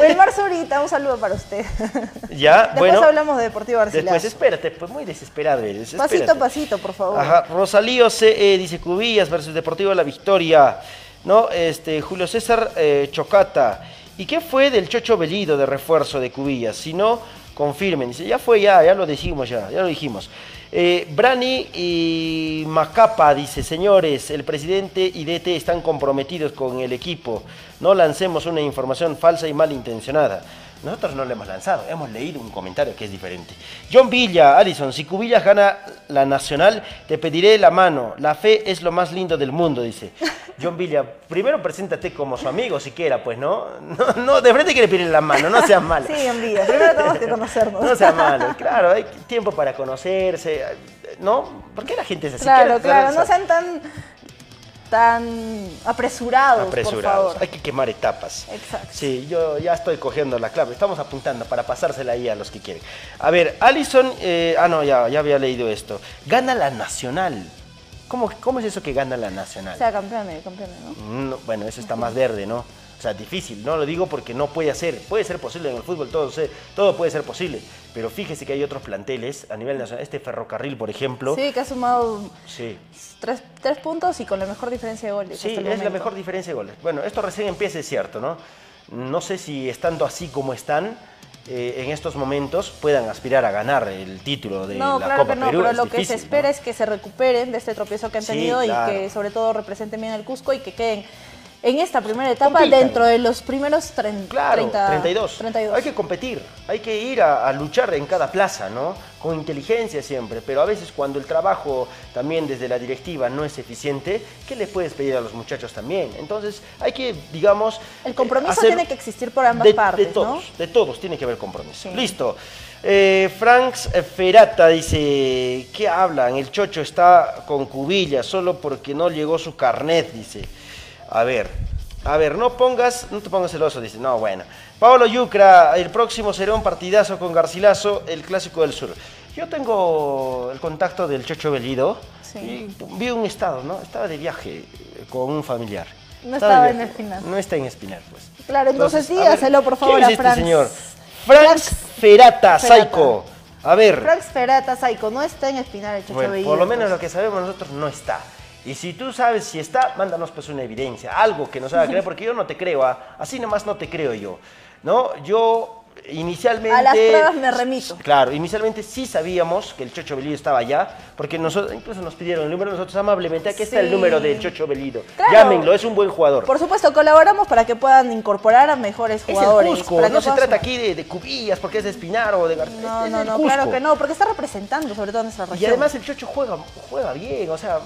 Wilmar Zurita, un saludo para usted. ya, Después bueno. hablamos de Deportivo Garcilaso. Después, espérate, pues muy desesperado eres. pasito a pasito, por favor. Ajá, Rosalío CE dice Cubillas versus Deportivo La Victoria. ¿No? Este, Julio César eh, Chocata. ¿Y qué fue del Chocho Bellido de refuerzo de Cubillas? Si no, confirmen. Dice, ya fue, ya, ya lo dijimos, ya, ya lo dijimos. Eh, Brani y Macapa dice, señores, el presidente y DT están comprometidos con el equipo. No lancemos una información falsa y malintencionada. Nosotros no le hemos lanzado, hemos leído un comentario que es diferente. John Villa, Alison, si Cubillas gana la nacional, te pediré la mano. La fe es lo más lindo del mundo, dice. John Villa, primero preséntate como su amigo siquiera, pues, ¿no? No, no de frente que le piden la mano, no seas malo. Sí, envidia. Primero tenemos que conocernos. No seas malo, claro, hay tiempo para conocerse, ¿no? ¿Por qué la gente es así? Claro, ¿Qué- claro, no sean tan... tan apresurados, por Apresurados. favor. Hay que quemar etapas. Exacto. Sí, yo ya estoy cogiendo la clave. Estamos apuntando para pasársela ahí a los que quieren. A ver, Allison. eh, ah, no, ya, ya había leído esto. Gana la Nacional. ¿Cómo, ¿Cómo es eso que gana la Nacional? O sea, campeones, campeones, ¿no? No, bueno, eso está más verde, ¿no? O sea, difícil, no lo digo porque no puede ser, puede ser posible en el fútbol, todo, todo puede ser posible, pero fíjese que hay otros planteles a nivel nacional, este ferrocarril, por ejemplo, Sí, que ha sumado sí, tres, tres puntos y con la mejor diferencia de goles. sí, es la mejor diferencia de goles. Bueno, esto recién empieza, es cierto, ¿no? No sé si estando así como están, eh, en estos momentos puedan aspirar a ganar el título de No, la claro Copa que no, Perú. pero es lo que se espera ¿no? es que se recuperen de este tropiezo que han Sí, tenido claro. y que sobre todo representen bien al Cusco y que queden en esta primera etapa Compitan. dentro de los primeros Claro, 30, 32. 32. Hay que competir, hay que ir a, a luchar en cada plaza, ¿no? Con inteligencia siempre, pero a veces cuando el trabajo también desde la directiva no es eficiente, ¿qué le puedes pedir a los muchachos también? Entonces hay que, digamos... El compromiso hacer- tiene que existir por ambas de, partes, de todos, ¿no? de todos tiene que haber compromiso. Sí. Listo. Eh, Franks Ferata dice, ¿qué hablan? El chocho está con cubillas solo porque no llegó su carnet, dice. A ver, a ver, no pongas, no te pongas celoso, dice. No, bueno. Pablo Yucra, el próximo será un partidazo con Garcilaso, el clásico del sur. Yo tengo el contacto del Chocho Bellido Sí. y vi un estado, ¿no? Estaba de viaje eh, con un familiar. No estaba en. Espinar. No está en Espinar, pues. Claro, entonces a ver, dígaselo, por favor, ¿quién a es este Franz. señor? Franz Ferata, Ferata. Saico. A ver, Franks Ferata Saico no está en Espinar el Chocho bueno, Bellido, por lo menos pues. lo que sabemos nosotros no está. Y si tú sabes si está, mándanos pues una evidencia, algo que nos haga creer, porque yo no te creo, ¿ah? así nomás no te creo yo. ¿No? Yo inicialmente... A las pruebas me remito. Claro, inicialmente sí sabíamos que el Chocho Belido estaba allá, porque nosotros, incluso nos pidieron el número, nosotros amablemente, aquí está el Sí. número del Chocho Belido. Claro. Llámenlo, es un buen jugador. Por supuesto, colaboramos para que puedan incorporar a mejores Es jugadores. el Cusco, para no se trata aquí de, de cubillas porque es de Espinar o de García. No, es no, no, Cusco. claro que no, porque está representando sobre todo a nuestra región. Y además el Chocho juega, juega bien, o sea,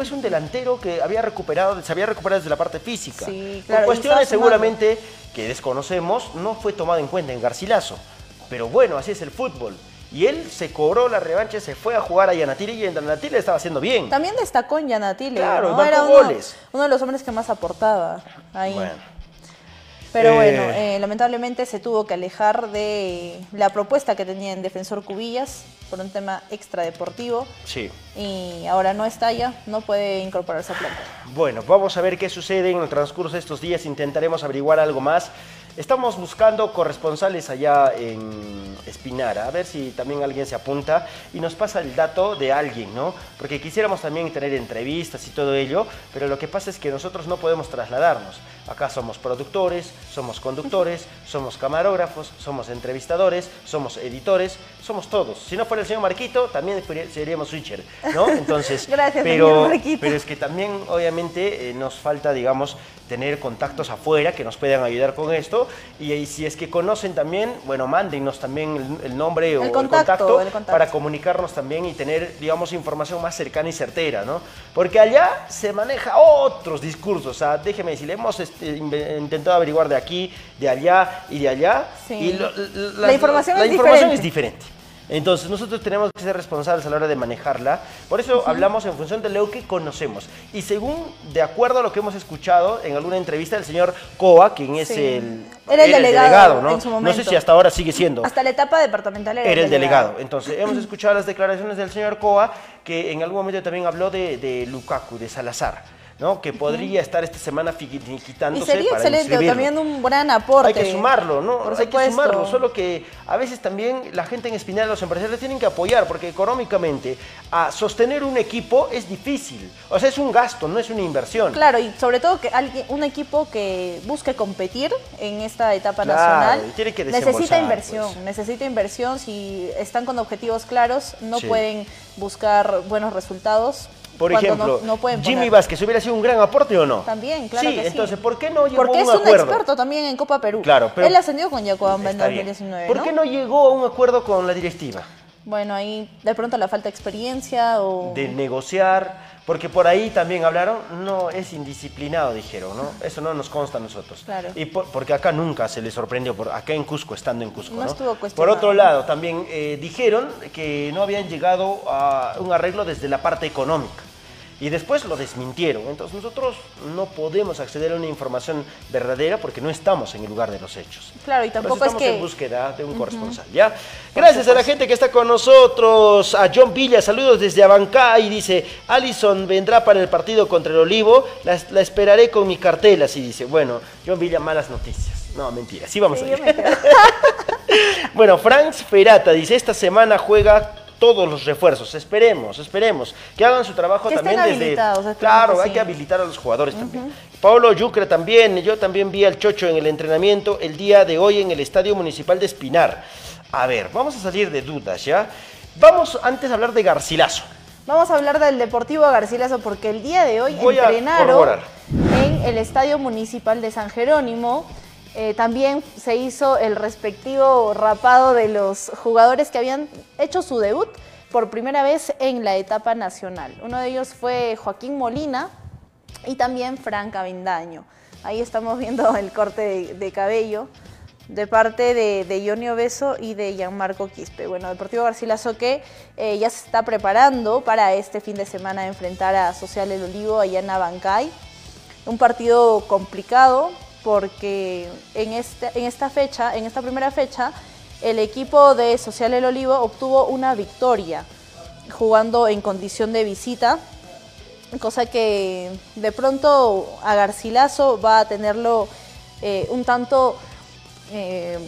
es un delantero que había recuperado, se había recuperado desde la parte física. Sí, Por claro, y cuestiones seguramente que desconocemos, no fue tomado en cuenta en Garcilaso. Pero bueno, así es el fútbol. Y él se cobró la revancha, se fue a jugar a Yanatiri y en Yanatiri le estaba haciendo bien. También destacó en Yanatile, Claro, ¿no? marcó Era uno, goles. uno de los hombres que más aportaba ahí. Bueno. Pero Eh. bueno, eh, lamentablemente se tuvo que alejar de la propuesta que tenía en Defensor Cubillas por un tema extradeportivo Sí. y ahora no está ya, no puede incorporarse a planta. Bueno, vamos a ver qué sucede en el transcurso de estos días. Intentaremos averiguar algo más. Estamos buscando corresponsales allá en Espinara, a ver si también alguien se apunta y nos pasa el dato de alguien, ¿no? Porque quisiéramos también tener entrevistas y todo ello, pero lo que pasa es que nosotros no podemos trasladarnos. Acá somos productores, somos conductores, somos camarógrafos, somos entrevistadores, somos editores, somos todos. Si no fuera el señor Marquito, también seríamos switcher, ¿no? Entonces, Gracias, pero, señor pero es que también, obviamente, eh, nos falta, digamos, tener contactos afuera que nos puedan ayudar con esto. Y, y si es que conocen también, bueno, mándennos también el, el nombre o el contacto, contacto, el contacto. para comunicarnos también y tener, digamos, información más cercana y certera, ¿no? Porque allá se maneja otros discursos. O sea, déjeme decirle, hemos intentado averiguar de aquí, de allá y de allá. Sí. Y lo- La información la es información diferente. es diferente. Entonces nosotros tenemos que ser responsables a la hora de manejarla. Por eso hablamos en función de lo que conocemos. Y según, de acuerdo a lo que hemos escuchado en alguna entrevista del señor Coa, quien es Sí. el, Era el delegado ¿no? en su No sé si hasta ahora sigue siendo. Hasta la etapa departamental era, Era el delegado. Entonces, hemos escuchado las declaraciones del señor Coa, que en algún momento también habló de, de Lukaku, de Salazar, ¿no? Que podría estar esta semana Y finiquitándose sería para excelente, inscribirlo. también un gran aporte. Hay que sumarlo, ¿no? Por Hay supuesto. que sumarlo, solo que a veces también la gente en Espinal, los empresarios tienen que apoyar, porque económicamente a sostener un equipo es difícil. O sea, es un gasto, no es una inversión. Claro, y sobre todo que alguien, un equipo que busque competir en esta etapa Claro, nacional y tiene que necesita desembolsar, inversión, pues. necesita inversión. Si están con objetivos claros, no Sí. pueden buscar buenos resultados. Por cuando ejemplo, no, no pueden Jimmy. Vázquez hubiera sido un gran aporte o no? También, claro sí, que sí. entonces, ¿por qué no llegó Porque a es un un acuerdo? experto también en Copa Perú. Claro, pero- Él ascendió con Yacobamba en Está bien. 2019. ¿Por qué no llegó a un acuerdo con la directiva? Bueno, ahí de pronto la falta de experiencia o... De negociar, porque por ahí también hablaron, no, es indisciplinado, dijeron, ¿no? Eso no nos consta a nosotros. Claro. Y por- porque acá nunca se le sorprendió, por, acá en Cusco, estando en Cusco, No ¿no? estuvo Por otro lado, también eh, dijeron que no habían llegado a un arreglo desde la parte económica. Y después lo desmintieron. Entonces nosotros no podemos acceder a una información verdadera porque no estamos en el lugar de los hechos. Claro, y tampoco es que... en búsqueda de un corresponsal, ¿ya? Gracias a la gente que está con nosotros, a John Villa, saludos desde Abancay, dice, Alison vendrá para el partido contra el Olivo, la, esperaré con mi cartel, así dice. Bueno, John Villa, malas noticias. No, mentira, sí vamos a ir. bueno, Franz Ferata dice, esta semana juega todos los refuerzos. Esperemos, esperemos. Que hagan su trabajo también desde. Claro, hay que habilitar a los jugadores también. Pablo Yucre también. Yo también vi al Chocho en el entrenamiento el día de hoy en el Estadio Municipal de Espinar. A ver, vamos a salir de dudas, ¿ya? Vamos antes a hablar de Garcilaso. Vamos a hablar del Deportivo Garcilaso porque el día de hoy entrenaron en el Estadio Municipal de San Jerónimo. Eh, también se hizo el respectivo rapado de los jugadores que habían hecho su debut por primera vez en la etapa nacional. Uno de ellos fue Joaquín Molina y también Frank Avendaño. Ahí estamos viendo el corte de, cabello de parte de, de Johnny Obeso y de Gianmarco Quispe. Bueno, Deportivo Garcilaso que eh, ya se está preparando para este fin de semana enfrentar a Social El Olivo allá en Abancay. Un partido complicado, porque en, este, en esta fecha, en esta primera fecha, el equipo de Social El Olivo obtuvo una victoria jugando en condición de visita, cosa que de pronto a Garcilaso va a tenerlo eh, un tanto eh,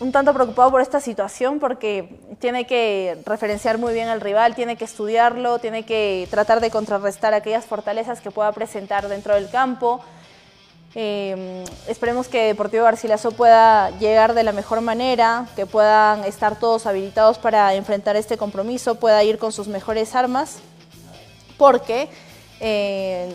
un tanto preocupado por esta situación porque tiene que referenciar muy bien al rival, tiene que estudiarlo, tiene que tratar de contrarrestar aquellas fortalezas que pueda presentar dentro del campo. Eh, esperemos que Deportivo Garcilaso pueda llegar de la mejor manera, que puedan estar todos habilitados para enfrentar este compromiso, pueda ir con sus mejores armas, porque eh,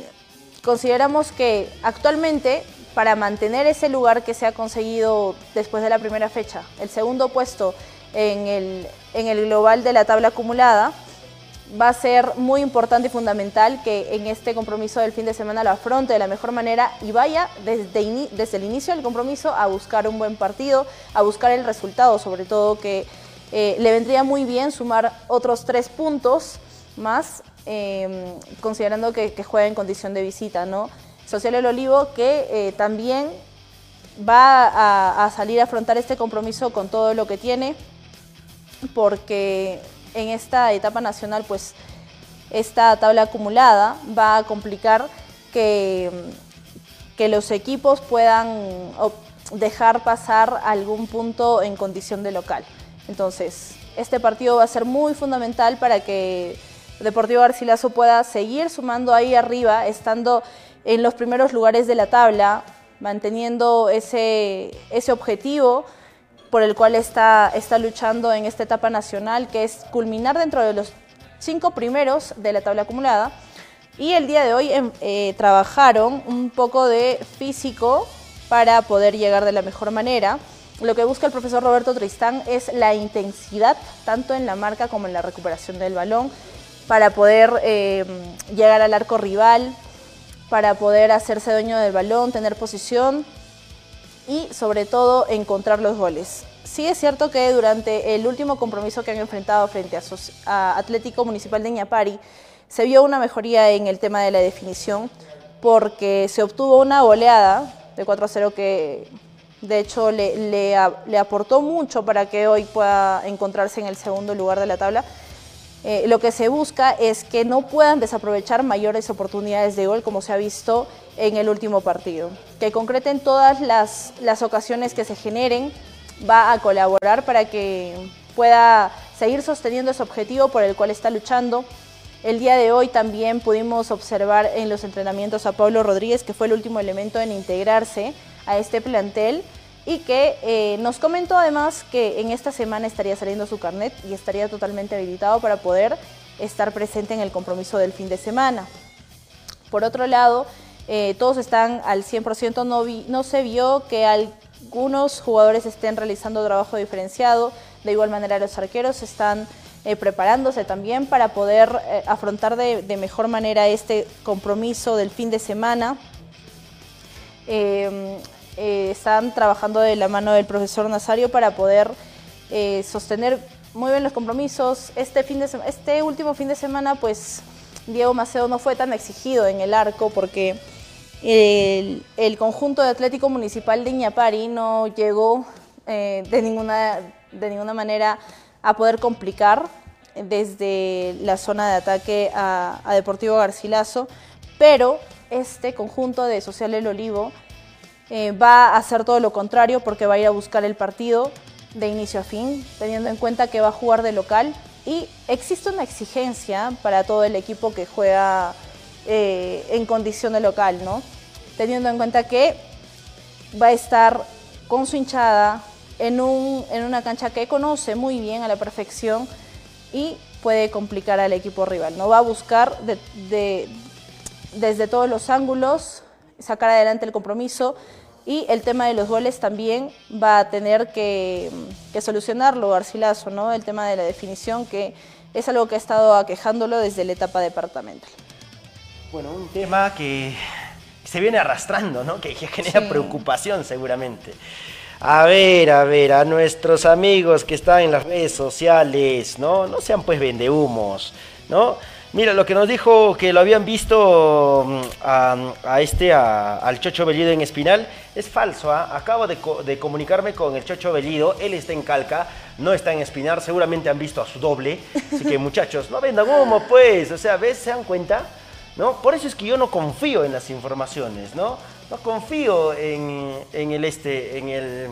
consideramos que actualmente para mantener ese lugar que se ha conseguido después de la primera fecha, el segundo puesto en el, en el global de la tabla acumulada, va a ser muy importante y fundamental que en este compromiso del fin de semana lo afronte de la mejor manera y vaya desde, desde el inicio del compromiso a buscar un buen partido, a buscar el resultado, sobre todo que eh, le vendría muy bien sumar otros tres puntos más, em, considerando que, juega en condición de visita, ¿no? Social El Olivo que eh, también va a, a salir a afrontar este compromiso con todo lo que tiene, porque en esta etapa nacional, pues esta tabla acumulada va a complicar que, que los equipos puedan dejar pasar algún punto en condición de local. Entonces, este partido va a ser muy fundamental para que Deportivo Garcilaso pueda seguir sumando ahí arriba, estando en los primeros lugares de la tabla, manteniendo ese, ese objetivo por el cual está, está luchando en esta etapa nacional, que es culminar dentro de los cinco primeros de la tabla acumulada. Y el día de hoy em, eh, trabajaron un poco de físico para poder llegar de la mejor manera. Lo que busca el profesor Roberto Tristán es la intensidad, tanto en la marca como en la recuperación del balón, para poder em, llegar al arco rival, para poder hacerse dueño del balón, tener posición y sobre todo encontrar los goles. Sí es cierto que durante el último compromiso que han enfrentado frente a, Atlético Municipal de Ñapari se vio una mejoría en el tema de la definición porque se obtuvo una goleada de 4 a 0 que de hecho le, le, aportó mucho para que hoy pueda encontrarse en el segundo lugar de la tabla. Eh, lo que se busca es que no puedan desaprovechar mayores oportunidades de gol como se ha visto en el último partido. Que concreten todas las, las ocasiones que se generen, va a colaborar para que pueda seguir sosteniendo ese objetivo por el cual está luchando. El día de hoy también pudimos observar en los entrenamientos a Pablo Rodríguez, que fue el último elemento en integrarse a este plantel y que eh, nos comentó además que en esta semana estaría saliendo su carnet y estaría totalmente habilitado para poder estar presente en el compromiso del fin de semana. Por otro lado, eh, todos están al 100%, no, no se vio que algunos jugadores estén realizando trabajo diferenciado, de igual manera los arqueros están eh, preparándose también para poder eh, afrontar de, mejor manera este compromiso del fin de semana. Em, están trabajando de la mano del profesor Nazario para poder sostener muy bien los compromisos. Este, fin de este último fin de semana pues Diego Maceo no fue tan exigido en el arco porque el, conjunto de Atlético Municipal de Iñapari no llegó eh, de, ninguna, de ninguna manera a poder complicar desde la zona de ataque a, Deportivo Garcilaso, pero este conjunto de Social El Olivo eh, va a hacer todo lo contrario porque va a ir a buscar el partido de inicio a fin, teniendo en cuenta que va a jugar de local y existe una exigencia para todo el equipo que juega eh, en condición de local, ¿no? Teniendo en cuenta que va a estar con su hinchada en, un, en una cancha que conoce muy bien a la perfección y puede complicar al equipo rival. No va a buscar desde todos los ángulos sacar adelante el compromiso y el tema de los goles también va a tener que, solucionarlo Garcilaso, ¿no? El tema de la definición que es algo que ha estado aquejándolo desde la etapa departamental. Bueno, un tema que se viene arrastrando, ¿no? Que, genera preocupación seguramente. A ver, a ver, a nuestros amigos que están en las redes sociales, ¿no? No sean pues vendehumos, ¿no? Mira, lo que nos dijo que lo habían visto mm, a, este, al Chocho Bellido en Espinal, es falso. ¿ah? Acabo de, comunicarme con el Chocho Bellido, él está en Calca, no está en Espinal, seguramente han visto a su doble. Así que muchachos, no vendan humo, pues. O sea, ¿ves? ¿Se dan cuenta? ¿No? Por eso es que yo no confío en las informaciones, ¿no? No confío en, el este, en el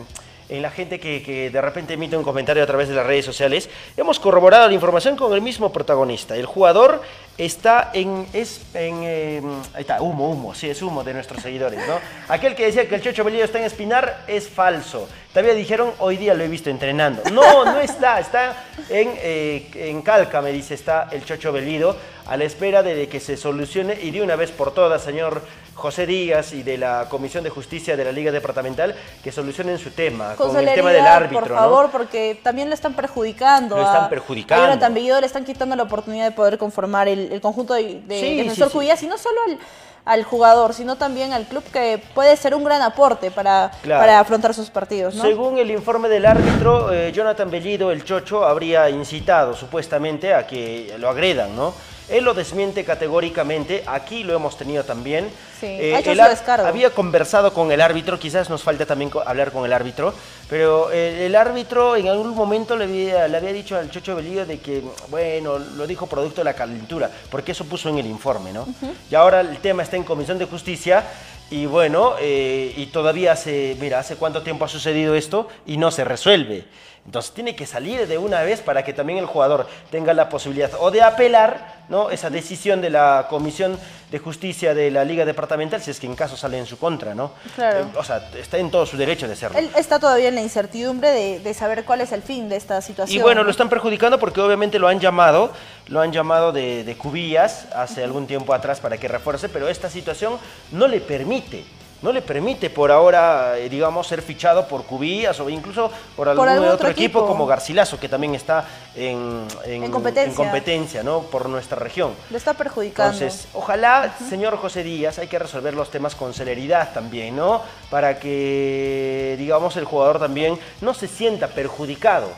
en la gente que, de repente emite un comentario a través de las redes sociales. Hemos corroborado la información con el mismo protagonista. El jugador está en, es en, em, ahí está, humo, humo, sí, es humo de nuestros seguidores, ¿no? Aquel que decía que el Chocho Bellido está en Espinar es falso. Todavía dijeron, hoy día lo he visto entrenando. No, no está, está en, eh, en Calca, me dice, está el Chocho Belido, a la espera de que se solucione y de una vez por todas, señor José Díaz y de la Comisión de Justicia de la Liga Departamental, que solucionen su tema, con el tema del árbitro. Por favor, porque también lo están perjudicando. Lo están perjudicando. A le están quitando la oportunidad de poder conformar el, conjunto de, de, sí, y no solo al al jugador, sino también al club que puede ser un gran aporte para, para afrontar sus partidos. Según el informe del árbitro, eh, Jonathan Bellido, el Chocho, habría incitado supuestamente a que lo agredan, ¿no? Él lo desmiente categóricamente, aquí lo hemos tenido también. Sí, eh, ha hecho su descargo. Había conversado con el árbitro, quizás nos falta también hablar con el árbitro, pero eh, el árbitro en algún momento le había, le había dicho al Chocho Bellido de que, bueno, lo dijo producto de la calentura, porque eso puso en el informe, ¿no? Y ahora el tema está en Comisión de Justicia y bueno, eh, y todavía hace, mira, hace cuánto tiempo ha sucedido esto y no se resuelve. Entonces tiene que salir de una vez para que también el jugador tenga la posibilidad o de apelar ¿no? esa decisión de la Comisión de Justicia de la Liga Departamental, si es que en caso sale en su contra, ¿no? Claro. Eh, o sea, está en todo su derecho de hacerlo. Él está todavía en la incertidumbre de, saber cuál es el fin de esta situación. Y bueno, lo están perjudicando porque obviamente lo han llamado, lo han llamado de, de cubillas hace algún tiempo atrás para que refuerce, pero esta situación no le permite no le permite por ahora, eh, digamos, ser fichado por Cubías o incluso por algún, otro, equipo? como Garcilaso, que también está en, competencia. ¿no? Por nuestra región. Lo está perjudicando. Entonces, ojalá, señor José Díaz, hay que resolver los temas con celeridad también, ¿no? Para que, digamos, el jugador también no se sienta perjudicado.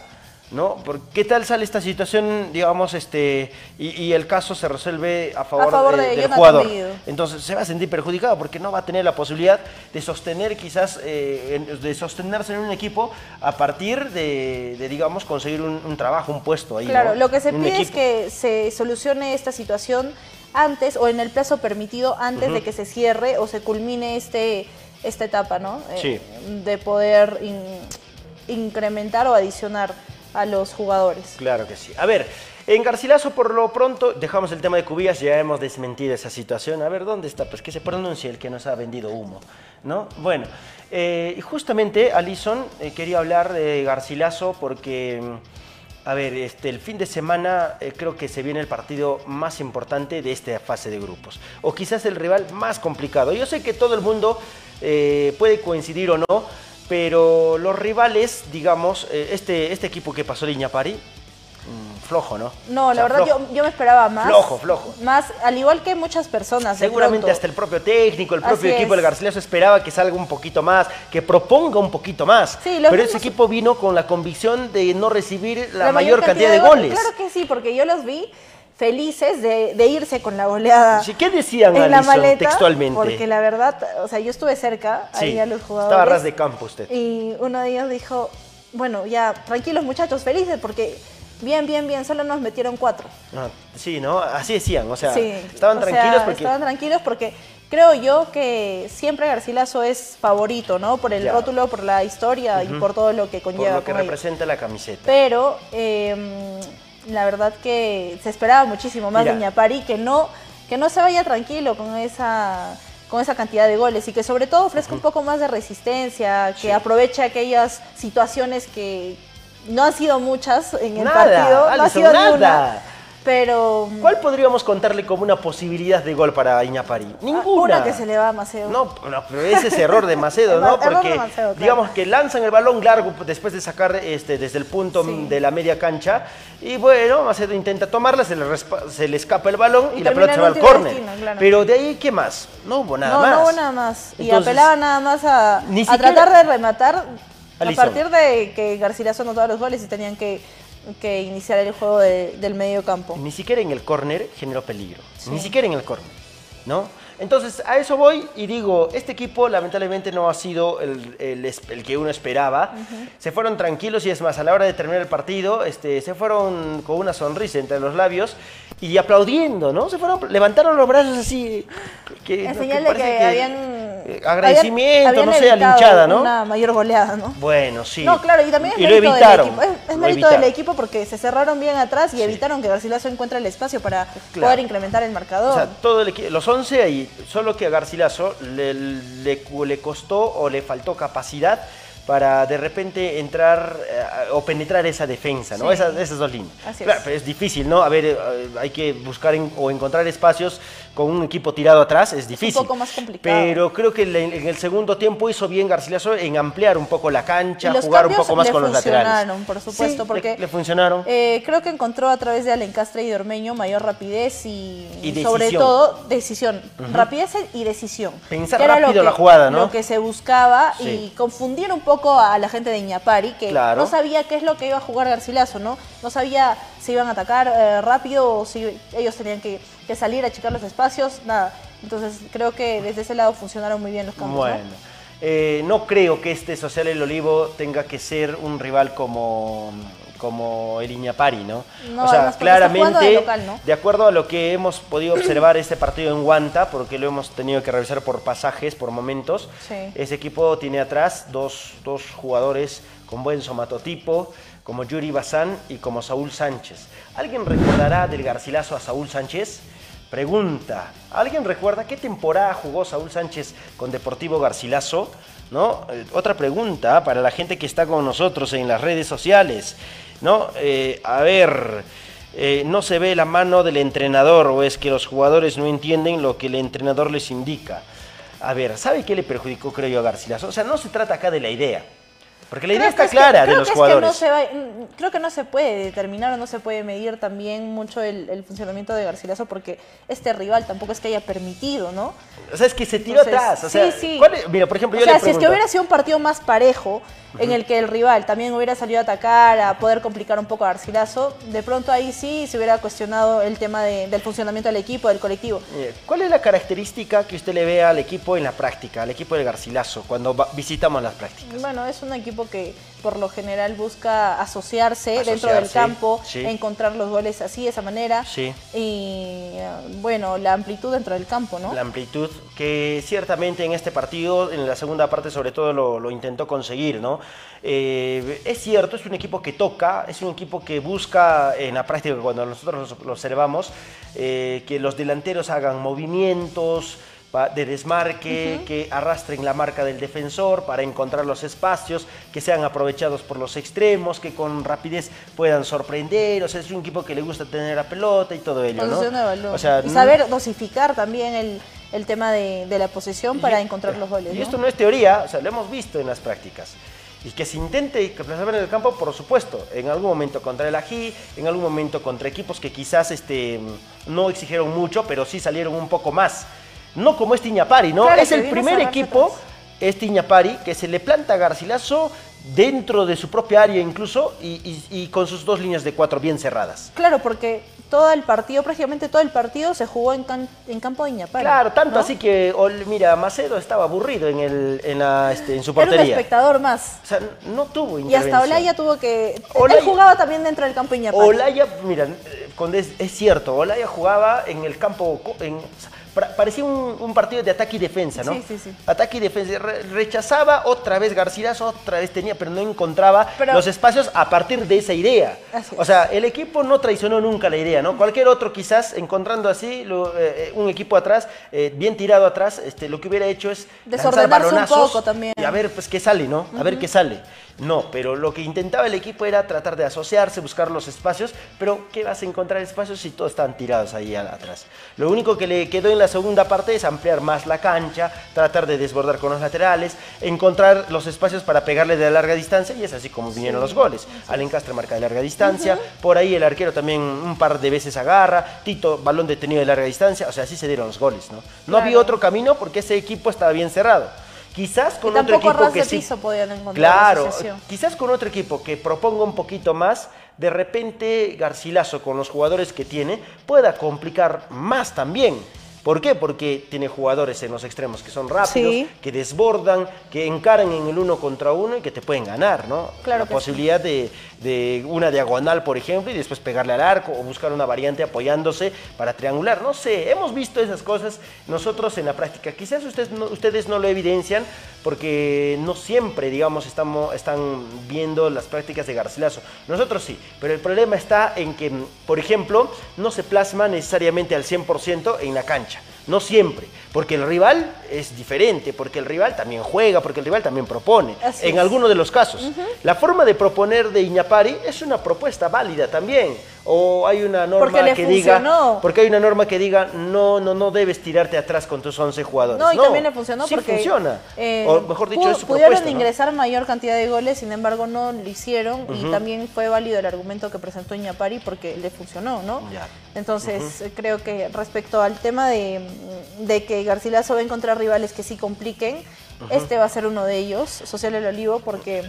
¿No? ¿Qué tal sale esta situación, digamos, este, y, el caso se resuelve a favor, del jugador? Entonces se va a sentir perjudicado porque no va a tener la posibilidad de sostener quizás, eh, de sostenerse en un equipo a partir de, digamos, conseguir un, trabajo, un puesto ahí. Claro, lo que se pide es que se solucione esta situación antes o en el plazo permitido antes de que se cierre o se culmine este, esta etapa, ¿no? Eh, de poder incrementar o adicionar a los jugadores. Claro que sí. A ver, en Garcilaso por lo pronto dejamos el tema de Cubillas, ya hemos desmentido esa situación. A ver, ¿dónde está? Pues que se pronuncie el que nos ha vendido humo, ¿no? Bueno, eh, justamente Alison eh, quería hablar de Garcilaso porque... Mm, a ver, este, el fin de semana eh, creo que se viene el partido más importante de esta fase de grupos. O quizás el rival más complicado. Yo sé que todo el mundo puede coincidir o no, pero los rivales, digamos, eh, este, este equipo que pasó de Iñapari, mm, flojo, ¿no? No, la verdad yo, me esperaba más. Flojo, flojo. Más, al igual que muchas personas. Seguramente hasta el propio técnico, el propio equipo del Garcilaso esperaba que salga un poquito más, que proponga un poquito más. Sí, Pero ese equipo vino con la convicción de no recibir la, mayor, cantidad, de, goles. Claro que sí, porque yo los vi felices de, de irse con la goleada. Sí, ¿Qué decían, en la maleta, textualmente? Porque la verdad, o sea, yo estuve cerca, ahí Sí, a los jugadores. Estaba ras de campo usted. Y uno de ellos dijo, bueno, ya, tranquilos muchachos, felices, porque bien, bien, bien, solo nos metieron cuatro. Ah, sí, ¿no? Así decían, o sea, Sí, estaban o sea, tranquilos porque... Estaban tranquilos porque creo yo que siempre Garcilaso es favorito, ¿no? Por el rótulo, por la historia y por todo lo que por conlleva. lo que representa la camiseta. Pero eh, la verdad que se esperaba muchísimo más Mira. de Ñapari, que no, que no se vaya tranquilo con esa con esa cantidad de goles y que sobre todo ofrezca un poco más de resistencia, que Sí. aproveche aquellas situaciones que no han sido muchas en el Nada, partido, no ha Alison, sido nada. Pero ¿Cuál podríamos contarle como una posibilidad de gol para Iñapari? Ninguna. Ah, una que se le va a Maceo. No, no, pero ese es error de Macedo, ¿no? Porque Macedo, claro. digamos que lanzan el balón largo después de sacar este, desde el punto Sí. de la media cancha y bueno, Macedo intenta tomarla, se le, respa- se le escapa el balón y, Y la pelota se va al córner. claro. Pero de ahí, ¿qué más? No hubo nada no, más. no hubo nada más. Y Entonces, apelaba nada más a, Ni a tratar de rematar Alison. a partir de que Garcilaso anotaba los goles y tenían que, que iniciar el juego de- del medio campo. Ni siquiera en el córner generó peligro. Ni siquiera en el córner, ¿no? Entonces, a eso voy y digo, este equipo lamentablemente no ha sido el, el que uno esperaba. Se fueron tranquilos y es más, a la hora de terminar el partido, este, se fueron con una sonrisa entre los labios y aplaudiendo, ¿no? Se fueron, levantaron los brazos así. Que, En que señal de parece que, que, habían... eh, agradecimiento, habían- no sé, a la hinchada, ¿no? Una mayor goleada, ¿no? Bueno, sí. No, claro, y también es lo mérito evitaron. del equipo. Es, mérito del equipo porque se cerraron bien atrás y evitaron que Garcilaso encuentre el espacio para Claro. poder incrementar el marcador. O sea, todo el los 11 ahí, solo que a Garcilaso le, le, le costó o le faltó capacidad para de repente entrar eh, o penetrar esa defensa, ¿no? Sí. Esas, esas dos líneas. Así claro, es. pero es difícil, ¿no? A ver, eh, hay que buscar en- o encontrar espacios con un equipo tirado atrás, es difícil. poco más complicado. Pero creo que le- en el segundo tiempo hizo bien Garcilaso en ampliar un poco la cancha, jugar un poco más le con los laterales. funcionaron, por supuesto, Sí, le- porque le, funcionaron. Eh, creo que encontró a través de Alencastre y de Ormeño mayor rapidez y, Y sobre decisión. todo decisión. Rapidez y decisión. Pensar Que rápido que- la jugada, ¿no? Lo que se buscaba Sí. y confundir un poco a la gente de Iñapari, que Claro. no sabía qué es lo que iba a jugar Garcilaso, ¿no? No sabía si iban a atacar eh, rápido o si ellos tenían que, que salir a achicar los espacios, nada. Entonces creo que desde ese lado funcionaron muy bien los cambios. ¿no? Bueno, eh, no creo que este Social El Olivo tenga que ser un rival como, como el Iñapari, ¿no? No, o sea, claramente, de local, ¿no? de acuerdo a lo que hemos podido observar este partido en Guanta, porque lo hemos tenido que revisar por pasajes, por momentos, Sí. ese equipo tiene atrás dos, dos jugadores con buen somatotipo, como Yuri Bazán y como Saúl Sánchez. ¿Alguien recordará del Garcilaso a Saúl Sánchez? Pregunta, ¿alguien recuerda qué temporada jugó Saúl Sánchez con Deportivo Garcilaso? ¿No? Eh, otra pregunta para la gente que está con nosotros en las redes sociales. ¿No? Eh, a ver, eh, ¿no se ve la mano del entrenador o es que los jugadores no entienden lo que el entrenador les indica? A ver, ¿sabe qué le perjudicó, creo yo, a Garcilaso? O sea, no se trata acá de la idea. Porque la idea Creo está que- clara de los que es que jugadores. no se va- mm, creo que no se puede determinar o no se puede medir también mucho el, el funcionamiento de Garcilaso porque este rival tampoco es que haya permitido, ¿no? O sea, es que se tiró atrás. O sea, sí, sí. ¿cuál es? Mira, por ejemplo, O yo sea, le si es que hubiera sido un partido más parejo, en el que el rival también hubiera salido a atacar, a poder complicar un poco a Garcilaso, de pronto ahí sí se hubiera cuestionado el tema de- del funcionamiento del equipo, del colectivo. ¿Cuál es la característica que usted le ve al equipo en la práctica, al equipo del Garcilaso, cuando visitamos las prácticas? Bueno, es un equipo que por lo general busca asociarse, dentro del campo, sí. encontrar los goles así, de esa manera. Sí. Y bueno, la amplitud dentro del campo, ¿no? La amplitud que ciertamente en este partido, en la segunda parte sobre todo lo, lo intentó conseguir, ¿no? Eh, es cierto, es un equipo que toca, es un equipo que busca en la práctica, cuando nosotros lo, observamos, eh, que los delanteros hagan movimientos de desmarque, que arrastren la marca del defensor para encontrar los espacios, que sean aprovechados por los extremos, que con rapidez puedan sorprender, o sea, es un equipo que le gusta tener la pelota y todo ello, ¿no? O sea, y no- saber dosificar también el, el tema de, de la posesión para y- encontrar los goles. Y ¿no? esto no es teoría, o sea, lo hemos visto en las prácticas. Y que se intente que plasmar en el campo, por supuesto, en algún momento contra el Ají, en algún momento contra equipos que quizás este, no exigieron mucho, pero sí salieron un poco más. No como este Iñapari, ¿no? Claro, es el primer equipo, atrás. este Iñapari, que se le planta a Garcilaso dentro de su propia área incluso y, y- y con sus dos líneas de cuatro bien cerradas. Claro, porque todo el partido, prácticamente todo el partido se jugó en, can- en campo de Iñapara. Claro, tanto ¿no? así que, mira, Macedo estaba aburrido en, el, en, la, este, en su Era un portería. espectador más. O sea, no tuvo Y hasta Olaya tuvo que... Olaya- Él jugaba también dentro del campo de Iñapara. Olaya, mira, eh, es, es cierto, Olaya jugaba en el campo, en- o sea, pra- parecía un, un partido de ataque y defensa, ¿no? Sí, sí, sí. Ataque y defensa. Re- rechazaba otra vez Garcilaso, otra vez tenía, pero no encontraba Pero- los espacios a partir de esa idea. Así O sea, el equipo no traicionó nunca la idea, ¿no? Cualquier otro quizás encontrando así lo- eh, un equipo atrás, eh, bien tirado atrás, este, lo que hubiera hecho es lanzar Desordenarse un balonazos poco también. y a ver pues qué sale, ¿no? A ver qué sale. No, pero lo que intentaba el equipo era tratar de asociarse, buscar los espacios, pero ¿qué vas a encontrar espacios si todos están tirados ahí atrás? Lo único que le quedó en la segunda parte es ampliar más la cancha, tratar de desbordar con los laterales, encontrar los espacios para pegarle de larga distancia y es así como vinieron los goles. Alen Castro marca de larga distancia, por ahí el arquero también un par de veces agarra, Tito balón detenido de larga distancia, o sea, así se dieron los goles, ¿no? No había otro camino porque ese equipo estaba bien cerrado. Quizás con Y otro equipo que sí. piso encontrar Claro, quizás con otro equipo que proponga un poquito más, de repente Garcilaso con los jugadores que tiene pueda complicar más también. ¿Por qué? Porque tiene jugadores en los extremos que son rápidos, Sí. que desbordan, que encaran en el uno contra uno y que te pueden ganar, ¿no? Claro La posibilidad de, de una diagonal, por ejemplo, y después pegarle al arco o buscar una variante apoyándose para triangular. No sé, hemos visto esas cosas nosotros en la práctica. Quizás ustedes no, ustedes no lo evidencian porque no siempre, digamos, estamos, están viendo las prácticas de Garcilaso. Nosotros sí, pero el problema está en que, por ejemplo, no se plasma necesariamente al 100% en la cancha. No siempre, porque el rival es diferente, porque el rival también juega, porque el rival también propone. Así en algunos de los casos. La forma de proponer de Iñapari es una propuesta válida también. O hay una norma Porque le que funcionó. diga. Porque hay una norma que diga no, no, no debes tirarte atrás con tus 11 jugadores. No, y también le funcionó sí porque... funciona. eh, o mejor dicho, es su pudieron propuesta. ¿no? ingresar mayor cantidad de goles, sin embargo no lo hicieron y también fue válido el argumento que presentó Iñapari porque le funcionó, ¿no? Ya. Entonces creo que respecto al tema de, de que Garcilaso va a encontrar rivales que sí compliquen, este va a ser uno de ellos, Social El Olivo, porque...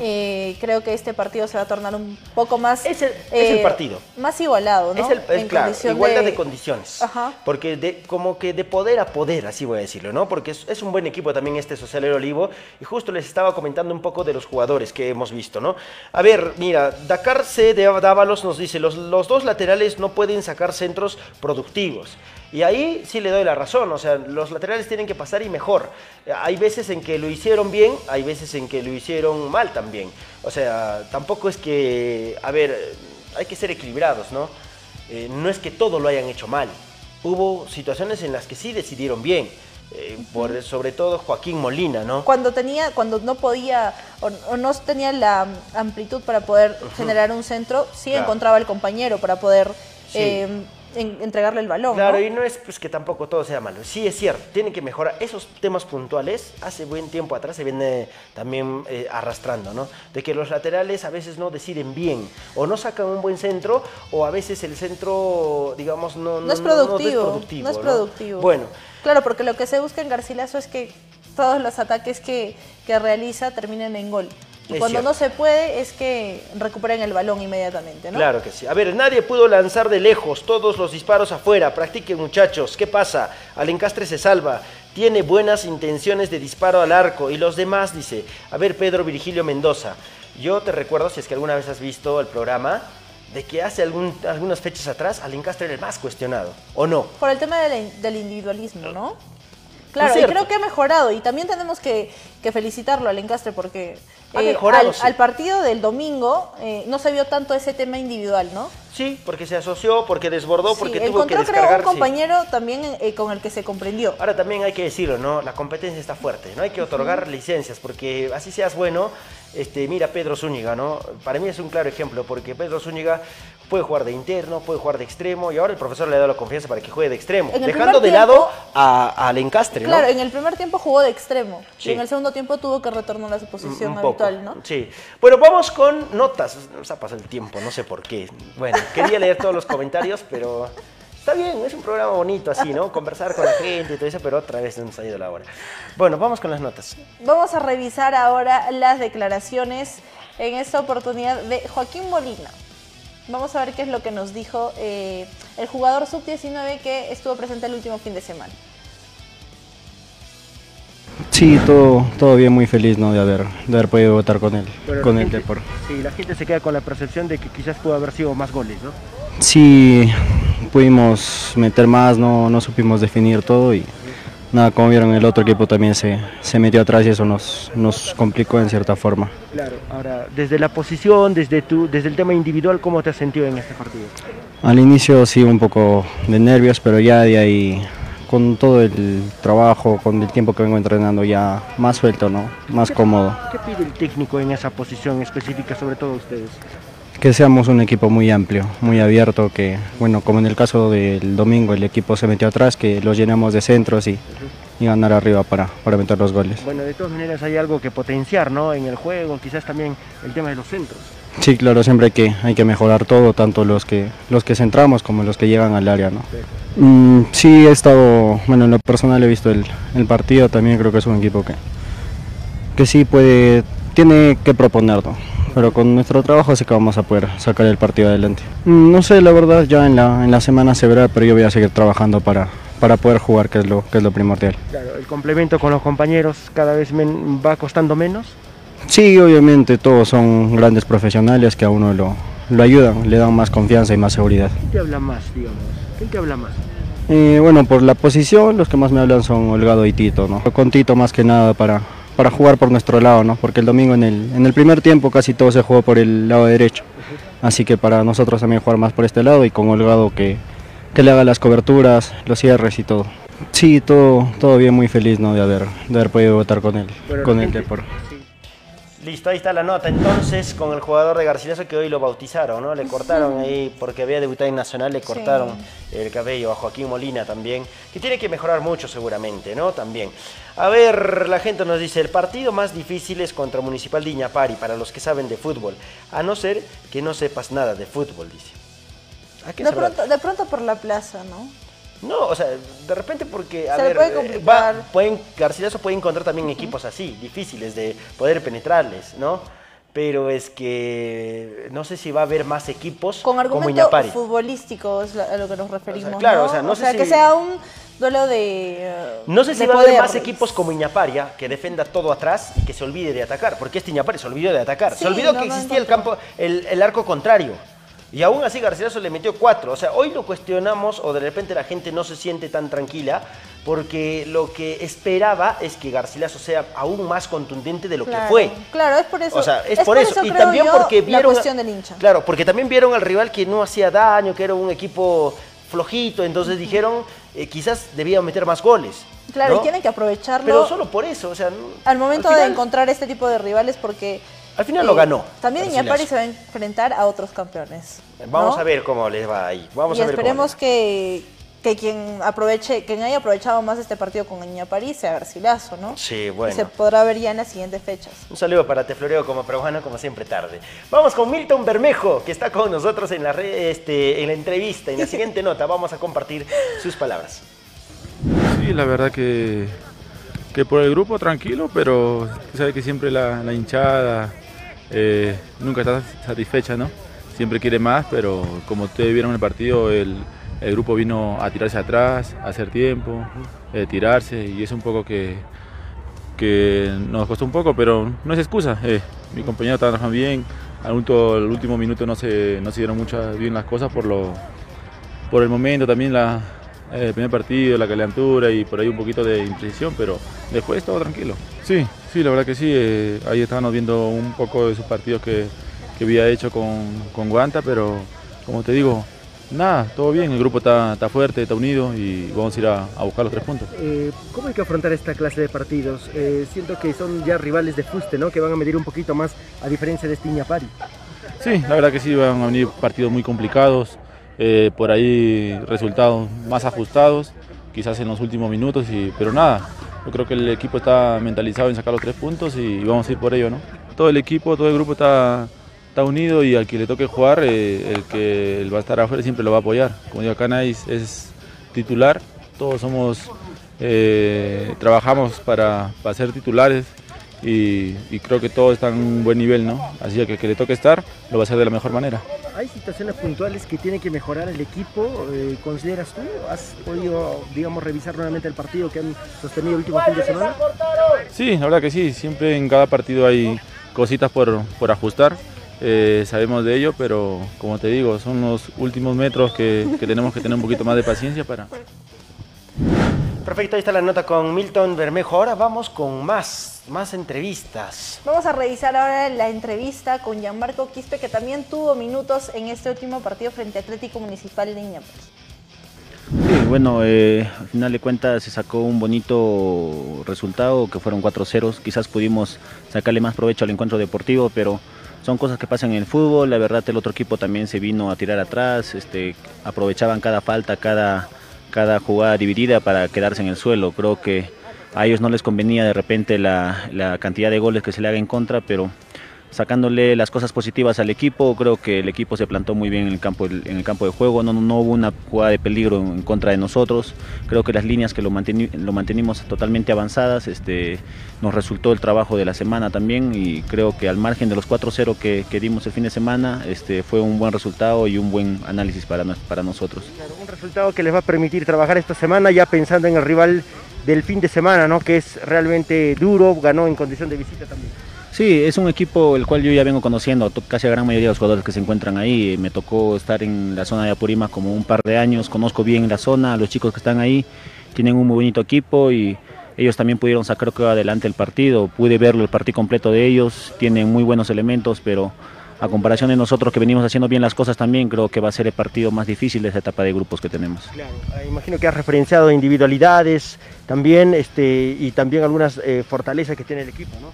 eh, creo que este partido se va a tornar un poco más Es el- es el partido. más igualado, ¿no? Es, el, es En claro, igualdad de, condiciones. Ajá. Porque de, como que de poder a poder, así voy a decirlo, ¿no? Porque es, es un buen equipo también este Socialero Olivo. Y justo les estaba comentando un poco de los jugadores que hemos visto, ¿no? A ver, mira, Dakar C de Dávalos nos dice, los, los dos laterales no pueden sacar centros productivos. Y ahí sí le doy la razón, o sea, los laterales tienen que pasar y mejor. Hay veces en que lo hicieron bien, hay veces en que lo hicieron mal también. O sea, tampoco es que, a ver, hay que ser equilibrados, ¿no? Eh, no es que todo lo hayan hecho mal. Hubo situaciones en las que sí decidieron bien. eh, por, sobre todo Joaquín Molina, ¿no? cuando tenía, cuando no podía o, o no tenía la amplitud para poder generar un centro, sí Claro. encontraba el compañero para poder Sí. eh, en- entregarle el balón. Claro, ¿no? y no es pues, que tampoco todo sea malo. Sí, es cierto, tienen que mejorar. Esos temas puntuales, hace buen tiempo atrás se viene también eh, arrastrando, ¿no? De que los laterales a veces no deciden bien, o no sacan un buen centro, o a veces el centro, digamos, no, No es productivo. No es productivo, productivo. Bueno, Claro, porque lo que se busca en Garcilaso es que todos los ataques que, que realiza terminen en gol. Y Es cuando cierto. no se puede es que recuperen el balón inmediatamente, ¿no? Claro que sí. A ver, nadie pudo lanzar de lejos, todos los disparos afuera. Practiquen, muchachos. ¿Qué pasa? Alencastre se salva. Tiene buenas intenciones de disparo al arco. Y los demás, dice. A ver, Pedro Virgilio Mendoza. Yo te recuerdo, si es que alguna vez has visto el programa, de que hace algún- algunas fechas atrás, Alencastre era el más cuestionado. ¿O no? Por el tema del, del individualismo, ¿no? Claro, y creo que ha mejorado y también tenemos que, que felicitarlo al Encastre porque Ha mejorado, al, sí. al partido del domingo eh, no se vio tanto ese tema individual, ¿no? Sí, porque se asoció, porque desbordó, Sí, porque tuvo que encontró creo un compañero también eh, con el que se comprendió. Ahora también hay que decirlo, ¿no? La competencia está fuerte, no hay que otorgar licencias, porque así seas bueno, este, mira Pedro Zúñiga, ¿no? Para mí es un claro ejemplo, porque Pedro Zúñiga puede jugar de interno, puede jugar de extremo, y ahora el profesor le da la confianza para que juegue de extremo, dejando de lado tiempo- a, a Lencastre, ¿no? Claro, en el primer tiempo jugó de extremo Sí. y en el segundo tiempo tuvo que retornar a su posición Un habitual, ¿no? Sí. Bueno, vamos con notas. Nos ha pasado el tiempo, no sé por qué. Bueno, quería leer todos los comentarios, pero Está bien, es un programa bonito así, ¿no? Conversar con la gente y todo eso, pero otra vez nos ha ido la hora. Bueno, vamos con las notas. Vamos a revisar ahora las declaraciones en esta oportunidad de Joaquín Molina. Vamos a ver qué es lo que nos dijo eh, el jugador sub-19 que estuvo presente el último fin de semana. Sí, todo, todo bien, muy feliz ¿no? de, haber, de haber podido votar con él, con el Depor. Sí, la gente se queda con la percepción de que quizás pudo haber sido más goles, ¿no? Sí, pudimos meter más, no, no supimos definir todo y nada, como vieron el otro equipo también se, se metió atrás y eso nos, nos complicó en cierta forma. Claro, ahora, desde la posición, desde, tu, desde el tema individual, ¿cómo te has sentido en este partido? Al inicio sí un poco de nervios, pero ya de ahí con todo el trabajo, con el tiempo que vengo entrenando ya más suelto, ¿no? Más cómodo. ¿Qué pide el técnico en esa posición específica, sobre todo ustedes? Que seamos un equipo muy amplio, muy abierto, que, bueno, como en el caso del domingo, el equipo se metió atrás, que los llenamos de centros y, y ganar arriba para, para meter los goles. Bueno, de todas maneras hay algo que potenciar, ¿no? En el juego, quizás también el tema de los centros. Sí, claro, siempre hay que, hay que mejorar todo, tanto los que, los que centramos como los que llegan al área, ¿no? Mm, sí, he estado, bueno, en lo personal he visto el, el partido, también creo que es un equipo que, que sí puede, tiene que proponer, ¿no? pero con nuestro trabajo sé que vamos a poder sacar el partido adelante. Mm, No sé, la verdad, ya en la, en la semana se verá, pero yo voy a seguir trabajando para, para poder jugar, que es lo, que es lo primordial. Claro, el complemento con los compañeros cada vez va costando menos. Sí, obviamente todos son grandes profesionales que a uno lo, lo ayudan, le dan más confianza y más seguridad. ¿Quién te habla más, digamos? ¿Quién te habla más? Eh, bueno, por la posición, los que más me hablan son Holgado y Tito, ¿no? Con Tito más que nada para, para jugar por nuestro lado, ¿no? Porque el domingo en el, en el primer tiempo casi todo se jugó por el lado derecho. Así que para nosotros también jugar más por este lado y con Holgado que, que le haga las coberturas, los cierres y todo. Sí, todo, todo bien, muy feliz, ¿no? De haber, de haber podido votar con él, Bueno, con el gente- Depor. Listo, ahí está la nota. Entonces, con el jugador de Garcilaso que hoy lo bautizaron, ¿no? Le cortaron ahí, porque había debutado en Nacional, le cortaron el cabello a Joaquín Molina también, que tiene que mejorar mucho seguramente, ¿no? También. A ver, la gente nos dice, el partido más difícil es contra Municipal de Iñapari, para los que saben de fútbol, a no ser que no sepas nada de fútbol, dice. ¿A qué De pronto, de pronto por la plaza, ¿no? No, o sea, de repente porque, a Se ver, puede eh, complicar. va- pueden, Garcilaso puede encontrar también equipos así, difíciles de poder penetrarles, ¿no? Pero es que no sé si va a haber más equipos Con como argumento Iñapari. futbolístico es a lo que nos referimos. claro, ¿no? o sea, no sé que si- sea un duelo de. eh, No sé si va a haber más equipos como Iñaparia que defenda todo atrás y que se olvide de atacar, porque este Iñapari se olvidó de atacar. Sí, se olvidó no, que no existía el campo, el, el arco contrario. Y aún así Garcilaso le metió cuatro. O sea, hoy lo cuestionamos o de repente la gente no se siente tan tranquila porque lo que esperaba es que Garcilaso sea aún más contundente de lo Claro, que fue. Claro, es por eso. O sea, es, por eso. Y creo también yo, porque vieron. La cuestión del hincha. Claro, porque también vieron al rival que no hacía daño, que era un equipo flojito. Entonces dijeron, eh, quizás debía meter más goles. Claro, ¿no? y tienen que aprovecharlo Pero solo por eso, o sea, al momento al de encontrar este tipo de rivales porque... Al final lo ganó, También. Iñapari se va a enfrentar a otros campeones. Vamos ¿no? a ver cómo les va ahí. Vamos y a ver cómo esperemos va. que, que quien aproveche, quien haya aprovechado más este partido con Iñapari sea Garcilaso, ¿no? Sí, bueno. Y se podrá ver ya en las siguientes fechas. Un saludo para Tefloreo como peruano, como siempre tarde. Vamos con Milton Bermejo, que está con nosotros en la, re- este, en la entrevista. En la siguiente nota vamos a compartir sus palabras. Sí, la verdad que, que por el grupo tranquilo, pero tú sabes que siempre la, la hinchada eh, nunca está satisfecha, ¿no? Siempre quiere más, pero como ustedes vieron en el partido, el, grupo vino a tirarse atrás, a hacer tiempo, eh, tirarse, y es un poco que, nos costó un poco, pero no es excusa. eh, mi compañero estaba trabajando bien, al último, minuto no se, no se dieron muchas bien las cosas por lo, por el momento también la, el primer partido, la calentura y por ahí un poquito de imprecisión, pero después todo tranquilo. Sí, sí, la verdad que sí. eh, ahí estábamos viendo un poco de esos partidos que, que había hecho con, con Guanta, pero como te digo, nada, todo bien. El grupo está, está fuerte, está unido y vamos a ir a, a buscar los tres puntos. Eh, ¿Cómo hay que afrontar esta clase de partidos? Eh, siento que son ya rivales de fuste, ¿no? Que van a medir un poquito más a diferencia de este Iñapari. Sí, la verdad que sí, van a venir partidos muy complicados, eh, por ahí resultados más ajustados, quizás en los últimos minutos, y, pero nada, yo creo que el equipo está mentalizado en sacar los tres puntos y vamos a ir por ello, ¿no? Todo el equipo, todo el grupo está, está unido y al que le toque jugar, eh, el que va a estar afuera siempre lo va a apoyar. Como digo, acá es titular, todos somos, eh, trabajamos para, para ser titulares y, creo que todo está en un buen nivel, ¿no? Así que el que le toque estar lo va a hacer de la mejor manera. ¿Hay situaciones puntuales que tiene que mejorar el equipo? Eh, ¿Consideras tú? ¿Has podido, digamos, revisar nuevamente el partido que han sostenido el último fin de semana? Sí, la verdad que sí. Siempre en cada partido hay cositas por, por ajustar. Eh, sabemos de ello, pero como te digo, son los últimos metros que, que tenemos que tener un poquito más de paciencia para... Perfecto, ahí está la nota con Milton Bermejo. Ahora vamos con más, más entrevistas. Vamos a revisar ahora la entrevista con Gianmarco Quispe, que también tuvo minutos en este último partido frente a Atlético Municipal de Iñapari. Sí, bueno, eh, al final de cuentas se sacó un bonito resultado, que fueron 4-0. Quizás pudimos sacarle más provecho al encuentro deportivo, pero son cosas que pasan en el fútbol. La verdad, el otro equipo también se vino a tirar atrás, este, aprovechaban cada falta, cada cada jugada dividida para quedarse en el suelo. Creo que a ellos no les convenía de repente la, cantidad de goles que se le haga en contra, pero sacándole las cosas positivas al equipo, creo que el equipo se plantó muy bien en el campo, en el campo de juego, no, no hubo una jugada de peligro en contra de nosotros, creo que las líneas que lo, lo mantenimos totalmente avanzadas, este, nos resultó el trabajo de la semana también y creo que al margen de los 4-0 que, que, dimos el fin de semana, este, fue un buen resultado y un buen análisis para, para nosotros. un resultado que les va a permitir trabajar esta semana ya pensando en el rival del fin de semana, ¿no? que es realmente duro, ganó en condición de visita también. Sí, es un equipo el cual yo ya vengo conociendo, casi a gran mayoría de los jugadores que se encuentran ahí. Me tocó estar en la zona de Apurímac como un par de años, conozco bien la zona, los chicos que están ahí tienen un muy bonito equipo y ellos también pudieron sacar creo, adelante el partido. Pude verlo el partido completo de ellos, tienen muy buenos elementos, pero a comparación de nosotros que venimos haciendo bien las cosas también, creo que va a ser el partido más difícil de esta etapa de grupos que tenemos. Claro, ah, imagino que has referenciado individualidades también este, y también algunas eh, fortalezas que tiene el equipo, ¿no?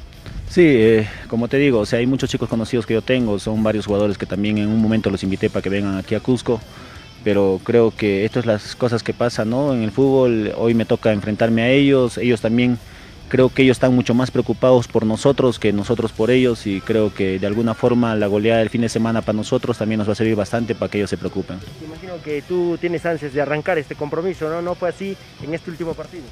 Sí, eh, como te digo, o sea, hay muchos chicos conocidos que yo tengo, son varios jugadores que también en un momento los invité para que vengan aquí a Cusco, pero creo que estas son las cosas que pasan ¿no? en el fútbol, hoy me toca enfrentarme a ellos, ellos también, creo que ellos están mucho más preocupados por nosotros que nosotros por ellos y creo que de alguna forma la goleada del fin de semana para nosotros también nos va a servir bastante para que ellos se preocupen. Imagino que tú tienes ansias de arrancar este compromiso, ¿no? ¿No fue así en este último partido?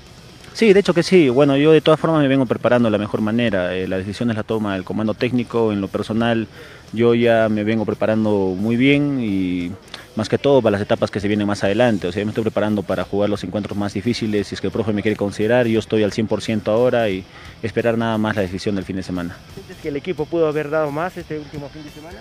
Sí, de hecho que sí. Bueno, yo de todas formas me vengo preparando de la mejor manera. Eh, la decisión es la toma del comando técnico. En lo personal, yo ya me vengo preparando muy bien y más que todo para las etapas que se vienen más adelante. O sea, me estoy preparando para jugar los encuentros más difíciles. Si es que el profe me quiere considerar, yo estoy al 100% ahora y esperar nada más la decisión del fin de semana. ¿Sientes que el equipo pudo haber dado más este último fin de semana?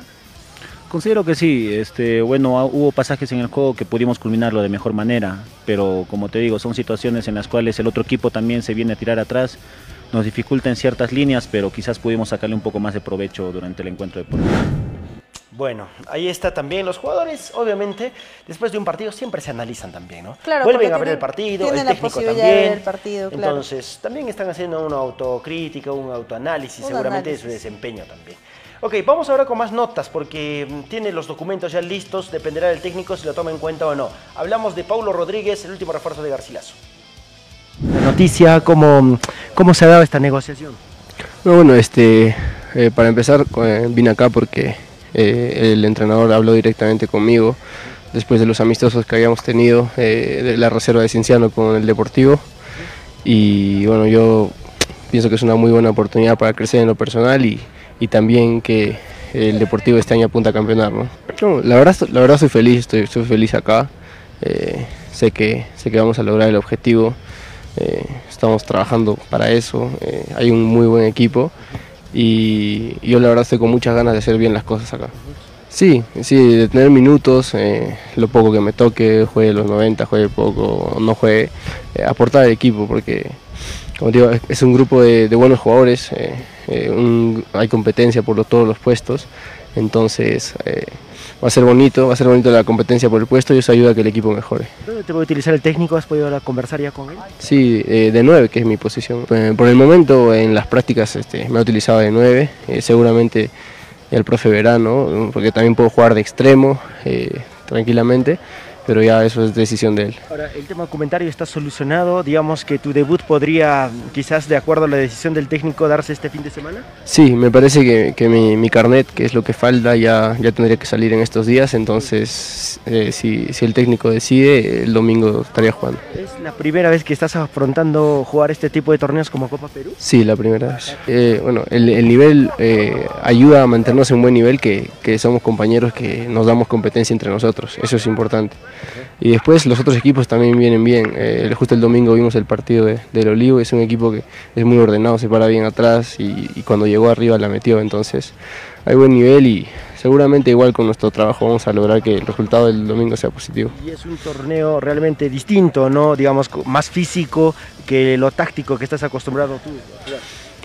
Considero que sí, este, bueno, hubo pasajes en el juego que pudimos culminarlo de mejor manera, pero como te digo, son situaciones en las cuales el otro equipo también se viene a tirar atrás, nos dificulta en ciertas líneas, pero quizás pudimos sacarle un poco más de provecho durante el encuentro deportivo. Bueno, ahí está también. Los jugadores, obviamente, después de un partido siempre se analizan también, ¿no? Claro, Vuelven a ver el partido, el técnico también. El partido, claro. Entonces, también están haciendo una autocrítica, un autoanálisis, seguramente de su desempeño también. Ok, vamos ahora con más notas porque mm, tiene los documentos ya listos, dependerá del técnico si lo toma en cuenta o no. Hablamos de Paulo Rodríguez, el último refuerzo de Garcilaso. La noticia, ¿cómo, cómo se ha dado esta negociación? Bueno, este, eh, para empezar eh, vine acá porque eh, el entrenador habló directamente conmigo después de los amistosos que habíamos tenido de la reserva de Cienciano con el Deportivo y bueno, yo pienso que es una muy buena oportunidad para crecer en lo personal y y también que el Deportivo este año apunta a campeonar. ¿no? la, verdad, la verdad estoy feliz, estoy, feliz acá. Eh, sé, que, sé que vamos a lograr el objetivo. Eh, estamos trabajando para eso. Eh, hay un muy buen equipo y yo la verdad estoy con muchas ganas de hacer bien las cosas acá. Sí, sí, de tener minutos, lo poco que me toque, juegue los 90, juegue poco, no juegue, aportar al equipo porque como digo, es un grupo de, buenos jugadores, eh, eh, hay competencia por todos los puestos, entonces eh, va a ser bonito, va a ser bonito la competencia por el puesto y eso ayuda a que el equipo mejore. ¿Dónde te puede utilizar el técnico? ¿Has podido conversar ya con él? Sí, de 9, que es mi posición. por el momento en las prácticas este, me ha utilizado de 9, seguramente el profe verano, porque también puedo jugar de extremo tranquilamente pero ya eso es decisión de él. Ahora, el tema documentario está solucionado, digamos que tu debut podría, quizás de acuerdo a la decisión del técnico, darse este fin de semana. Sí, me parece que, que mi, mi, carnet, que es lo que falta, ya, ya tendría que salir en estos días, entonces eh, si, si, el técnico decide, el domingo estaría jugando. ¿Es la primera vez que estás afrontando jugar este tipo de torneos como Copa Perú? Sí, la primera vez. Eh, bueno, el, el nivel eh, ayuda a mantenernos en buen nivel, que, que somos compañeros que nos damos competencia entre nosotros, eso es importante. Y después los otros equipos también vienen bien. Eh, justo el domingo vimos el partido de, del Olivo, es un equipo que es muy ordenado, se para bien atrás y, cuando llegó arriba la metió. Entonces hay buen nivel y seguramente igual con nuestro trabajo vamos a lograr que el resultado del domingo sea positivo. Y es un torneo realmente distinto, ¿no? Digamos, más físico que lo táctico que estás acostumbrado tú.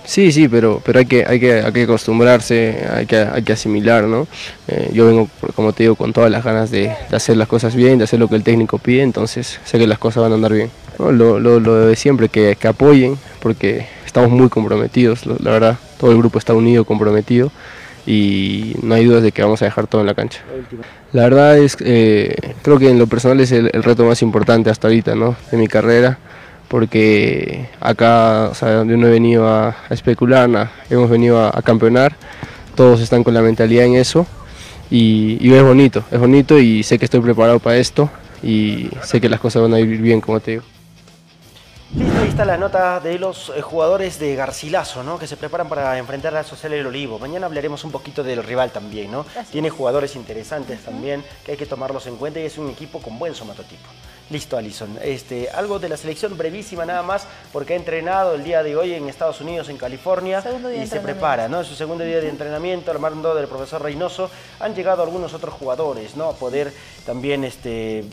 Sí, sí, pero, pero hay, que, hay, que, hay que acostumbrarse, hay que, hay que asimilar, ¿no? Eh, yo vengo, como te digo, con todas las ganas de, hacer las cosas bien, de hacer lo que el técnico pide, entonces sé que las cosas van a andar bien. Lo, lo, lo, de siempre, que, que, apoyen, porque estamos muy comprometidos, la verdad, todo el grupo está unido, comprometido, y no hay dudas de que vamos a dejar todo en la cancha. La verdad es, eh, creo que en lo personal es el, el reto más importante hasta ahorita, ¿no? De mi carrera porque acá, o sea, donde uno he venido a, a especular, hemos venido a, a, campeonar, todos están con la mentalidad en eso y, y, es bonito, es bonito y sé que estoy preparado para esto y sé que las cosas van a ir bien, como te digo. Listo, ahí está la nota de los eh, jugadores de Garcilaso, ¿no? Que se preparan para enfrentar a Social El Olivo. Mañana hablaremos un poquito del rival también, ¿no? Tiene jugadores interesantes uh -huh. también que hay que tomarlos en cuenta y es un equipo con buen somatotipo. Listo, Alison. Este, algo de la selección brevísima nada más, porque ha entrenado el día de hoy en Estados Unidos, en California, y se prepara, ¿no? Es su segundo día de entrenamiento, al mando del profesor Reynoso. Han llegado algunos otros jugadores, ¿no? A poder también este,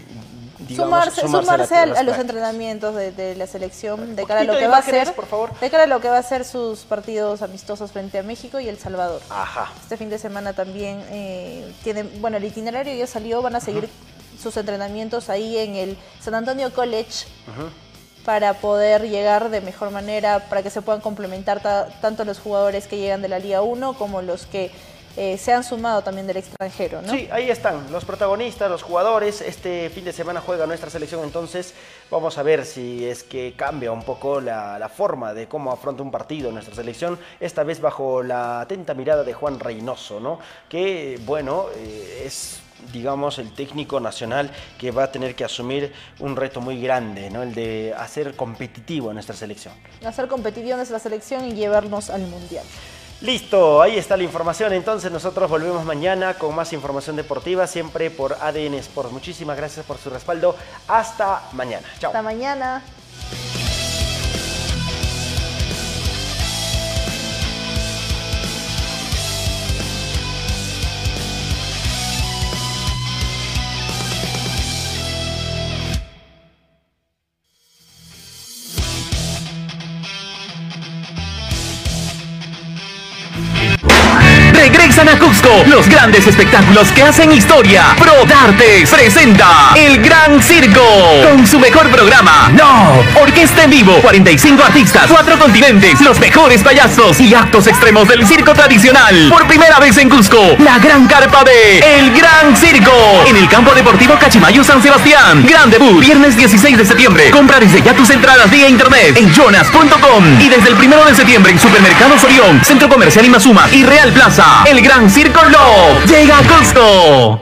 Digamos, sumarse, a, a, a, los entrenamientos de, de, la selección de cara a lo que va a ser por favor. de cara a lo que va a ser sus partidos amistosos frente a México y El Salvador Ajá. este fin de semana también eh, tienen bueno el itinerario ya salió van a seguir uh -huh. Sus entrenamientos ahí en el San Antonio College para poder llegar de mejor manera, para que se puedan complementar tanto los jugadores que llegan de la Liga 1 como los que eh, se han sumado también del extranjero, ¿no? Sí, ahí están los protagonistas, los jugadores. Este fin de semana juega nuestra selección, entonces vamos a ver si es que cambia un poco la, la forma de cómo afronta un partido nuestra selección, esta vez bajo la atenta mirada de Juan Reynoso, ¿no? Que, bueno, eh, es digamos, el técnico nacional que va a tener que asumir un reto muy grande, ¿no? El de hacer competitivo a nuestra selección. Hacer competitivo a nuestra selección y llevarnos al Mundial. Listo, ahí está la información. Entonces nosotros volvemos mañana con más información deportiva, siempre por ADN Sports. Muchísimas gracias por su respaldo. Hasta mañana. Chao. Hasta mañana. Grandes espectáculos que hacen historia. Pro Dartes presenta El Gran Circo con su mejor programa. No, orquesta en vivo, 45 artistas, 4 continentes, los mejores payasos y actos extremos del circo tradicional. Por primera vez en Cusco, la gran carpa de El Gran Circo en el campo deportivo Cachimayo San Sebastián. Gran debut, viernes 16 de septiembre. Compra desde ya tus entradas vía internet en jonas.com y desde el primero de septiembre en Supermercados Orión, Centro Comercial Imazuma y Real Plaza. El Gran Circo Love llega a Cusco.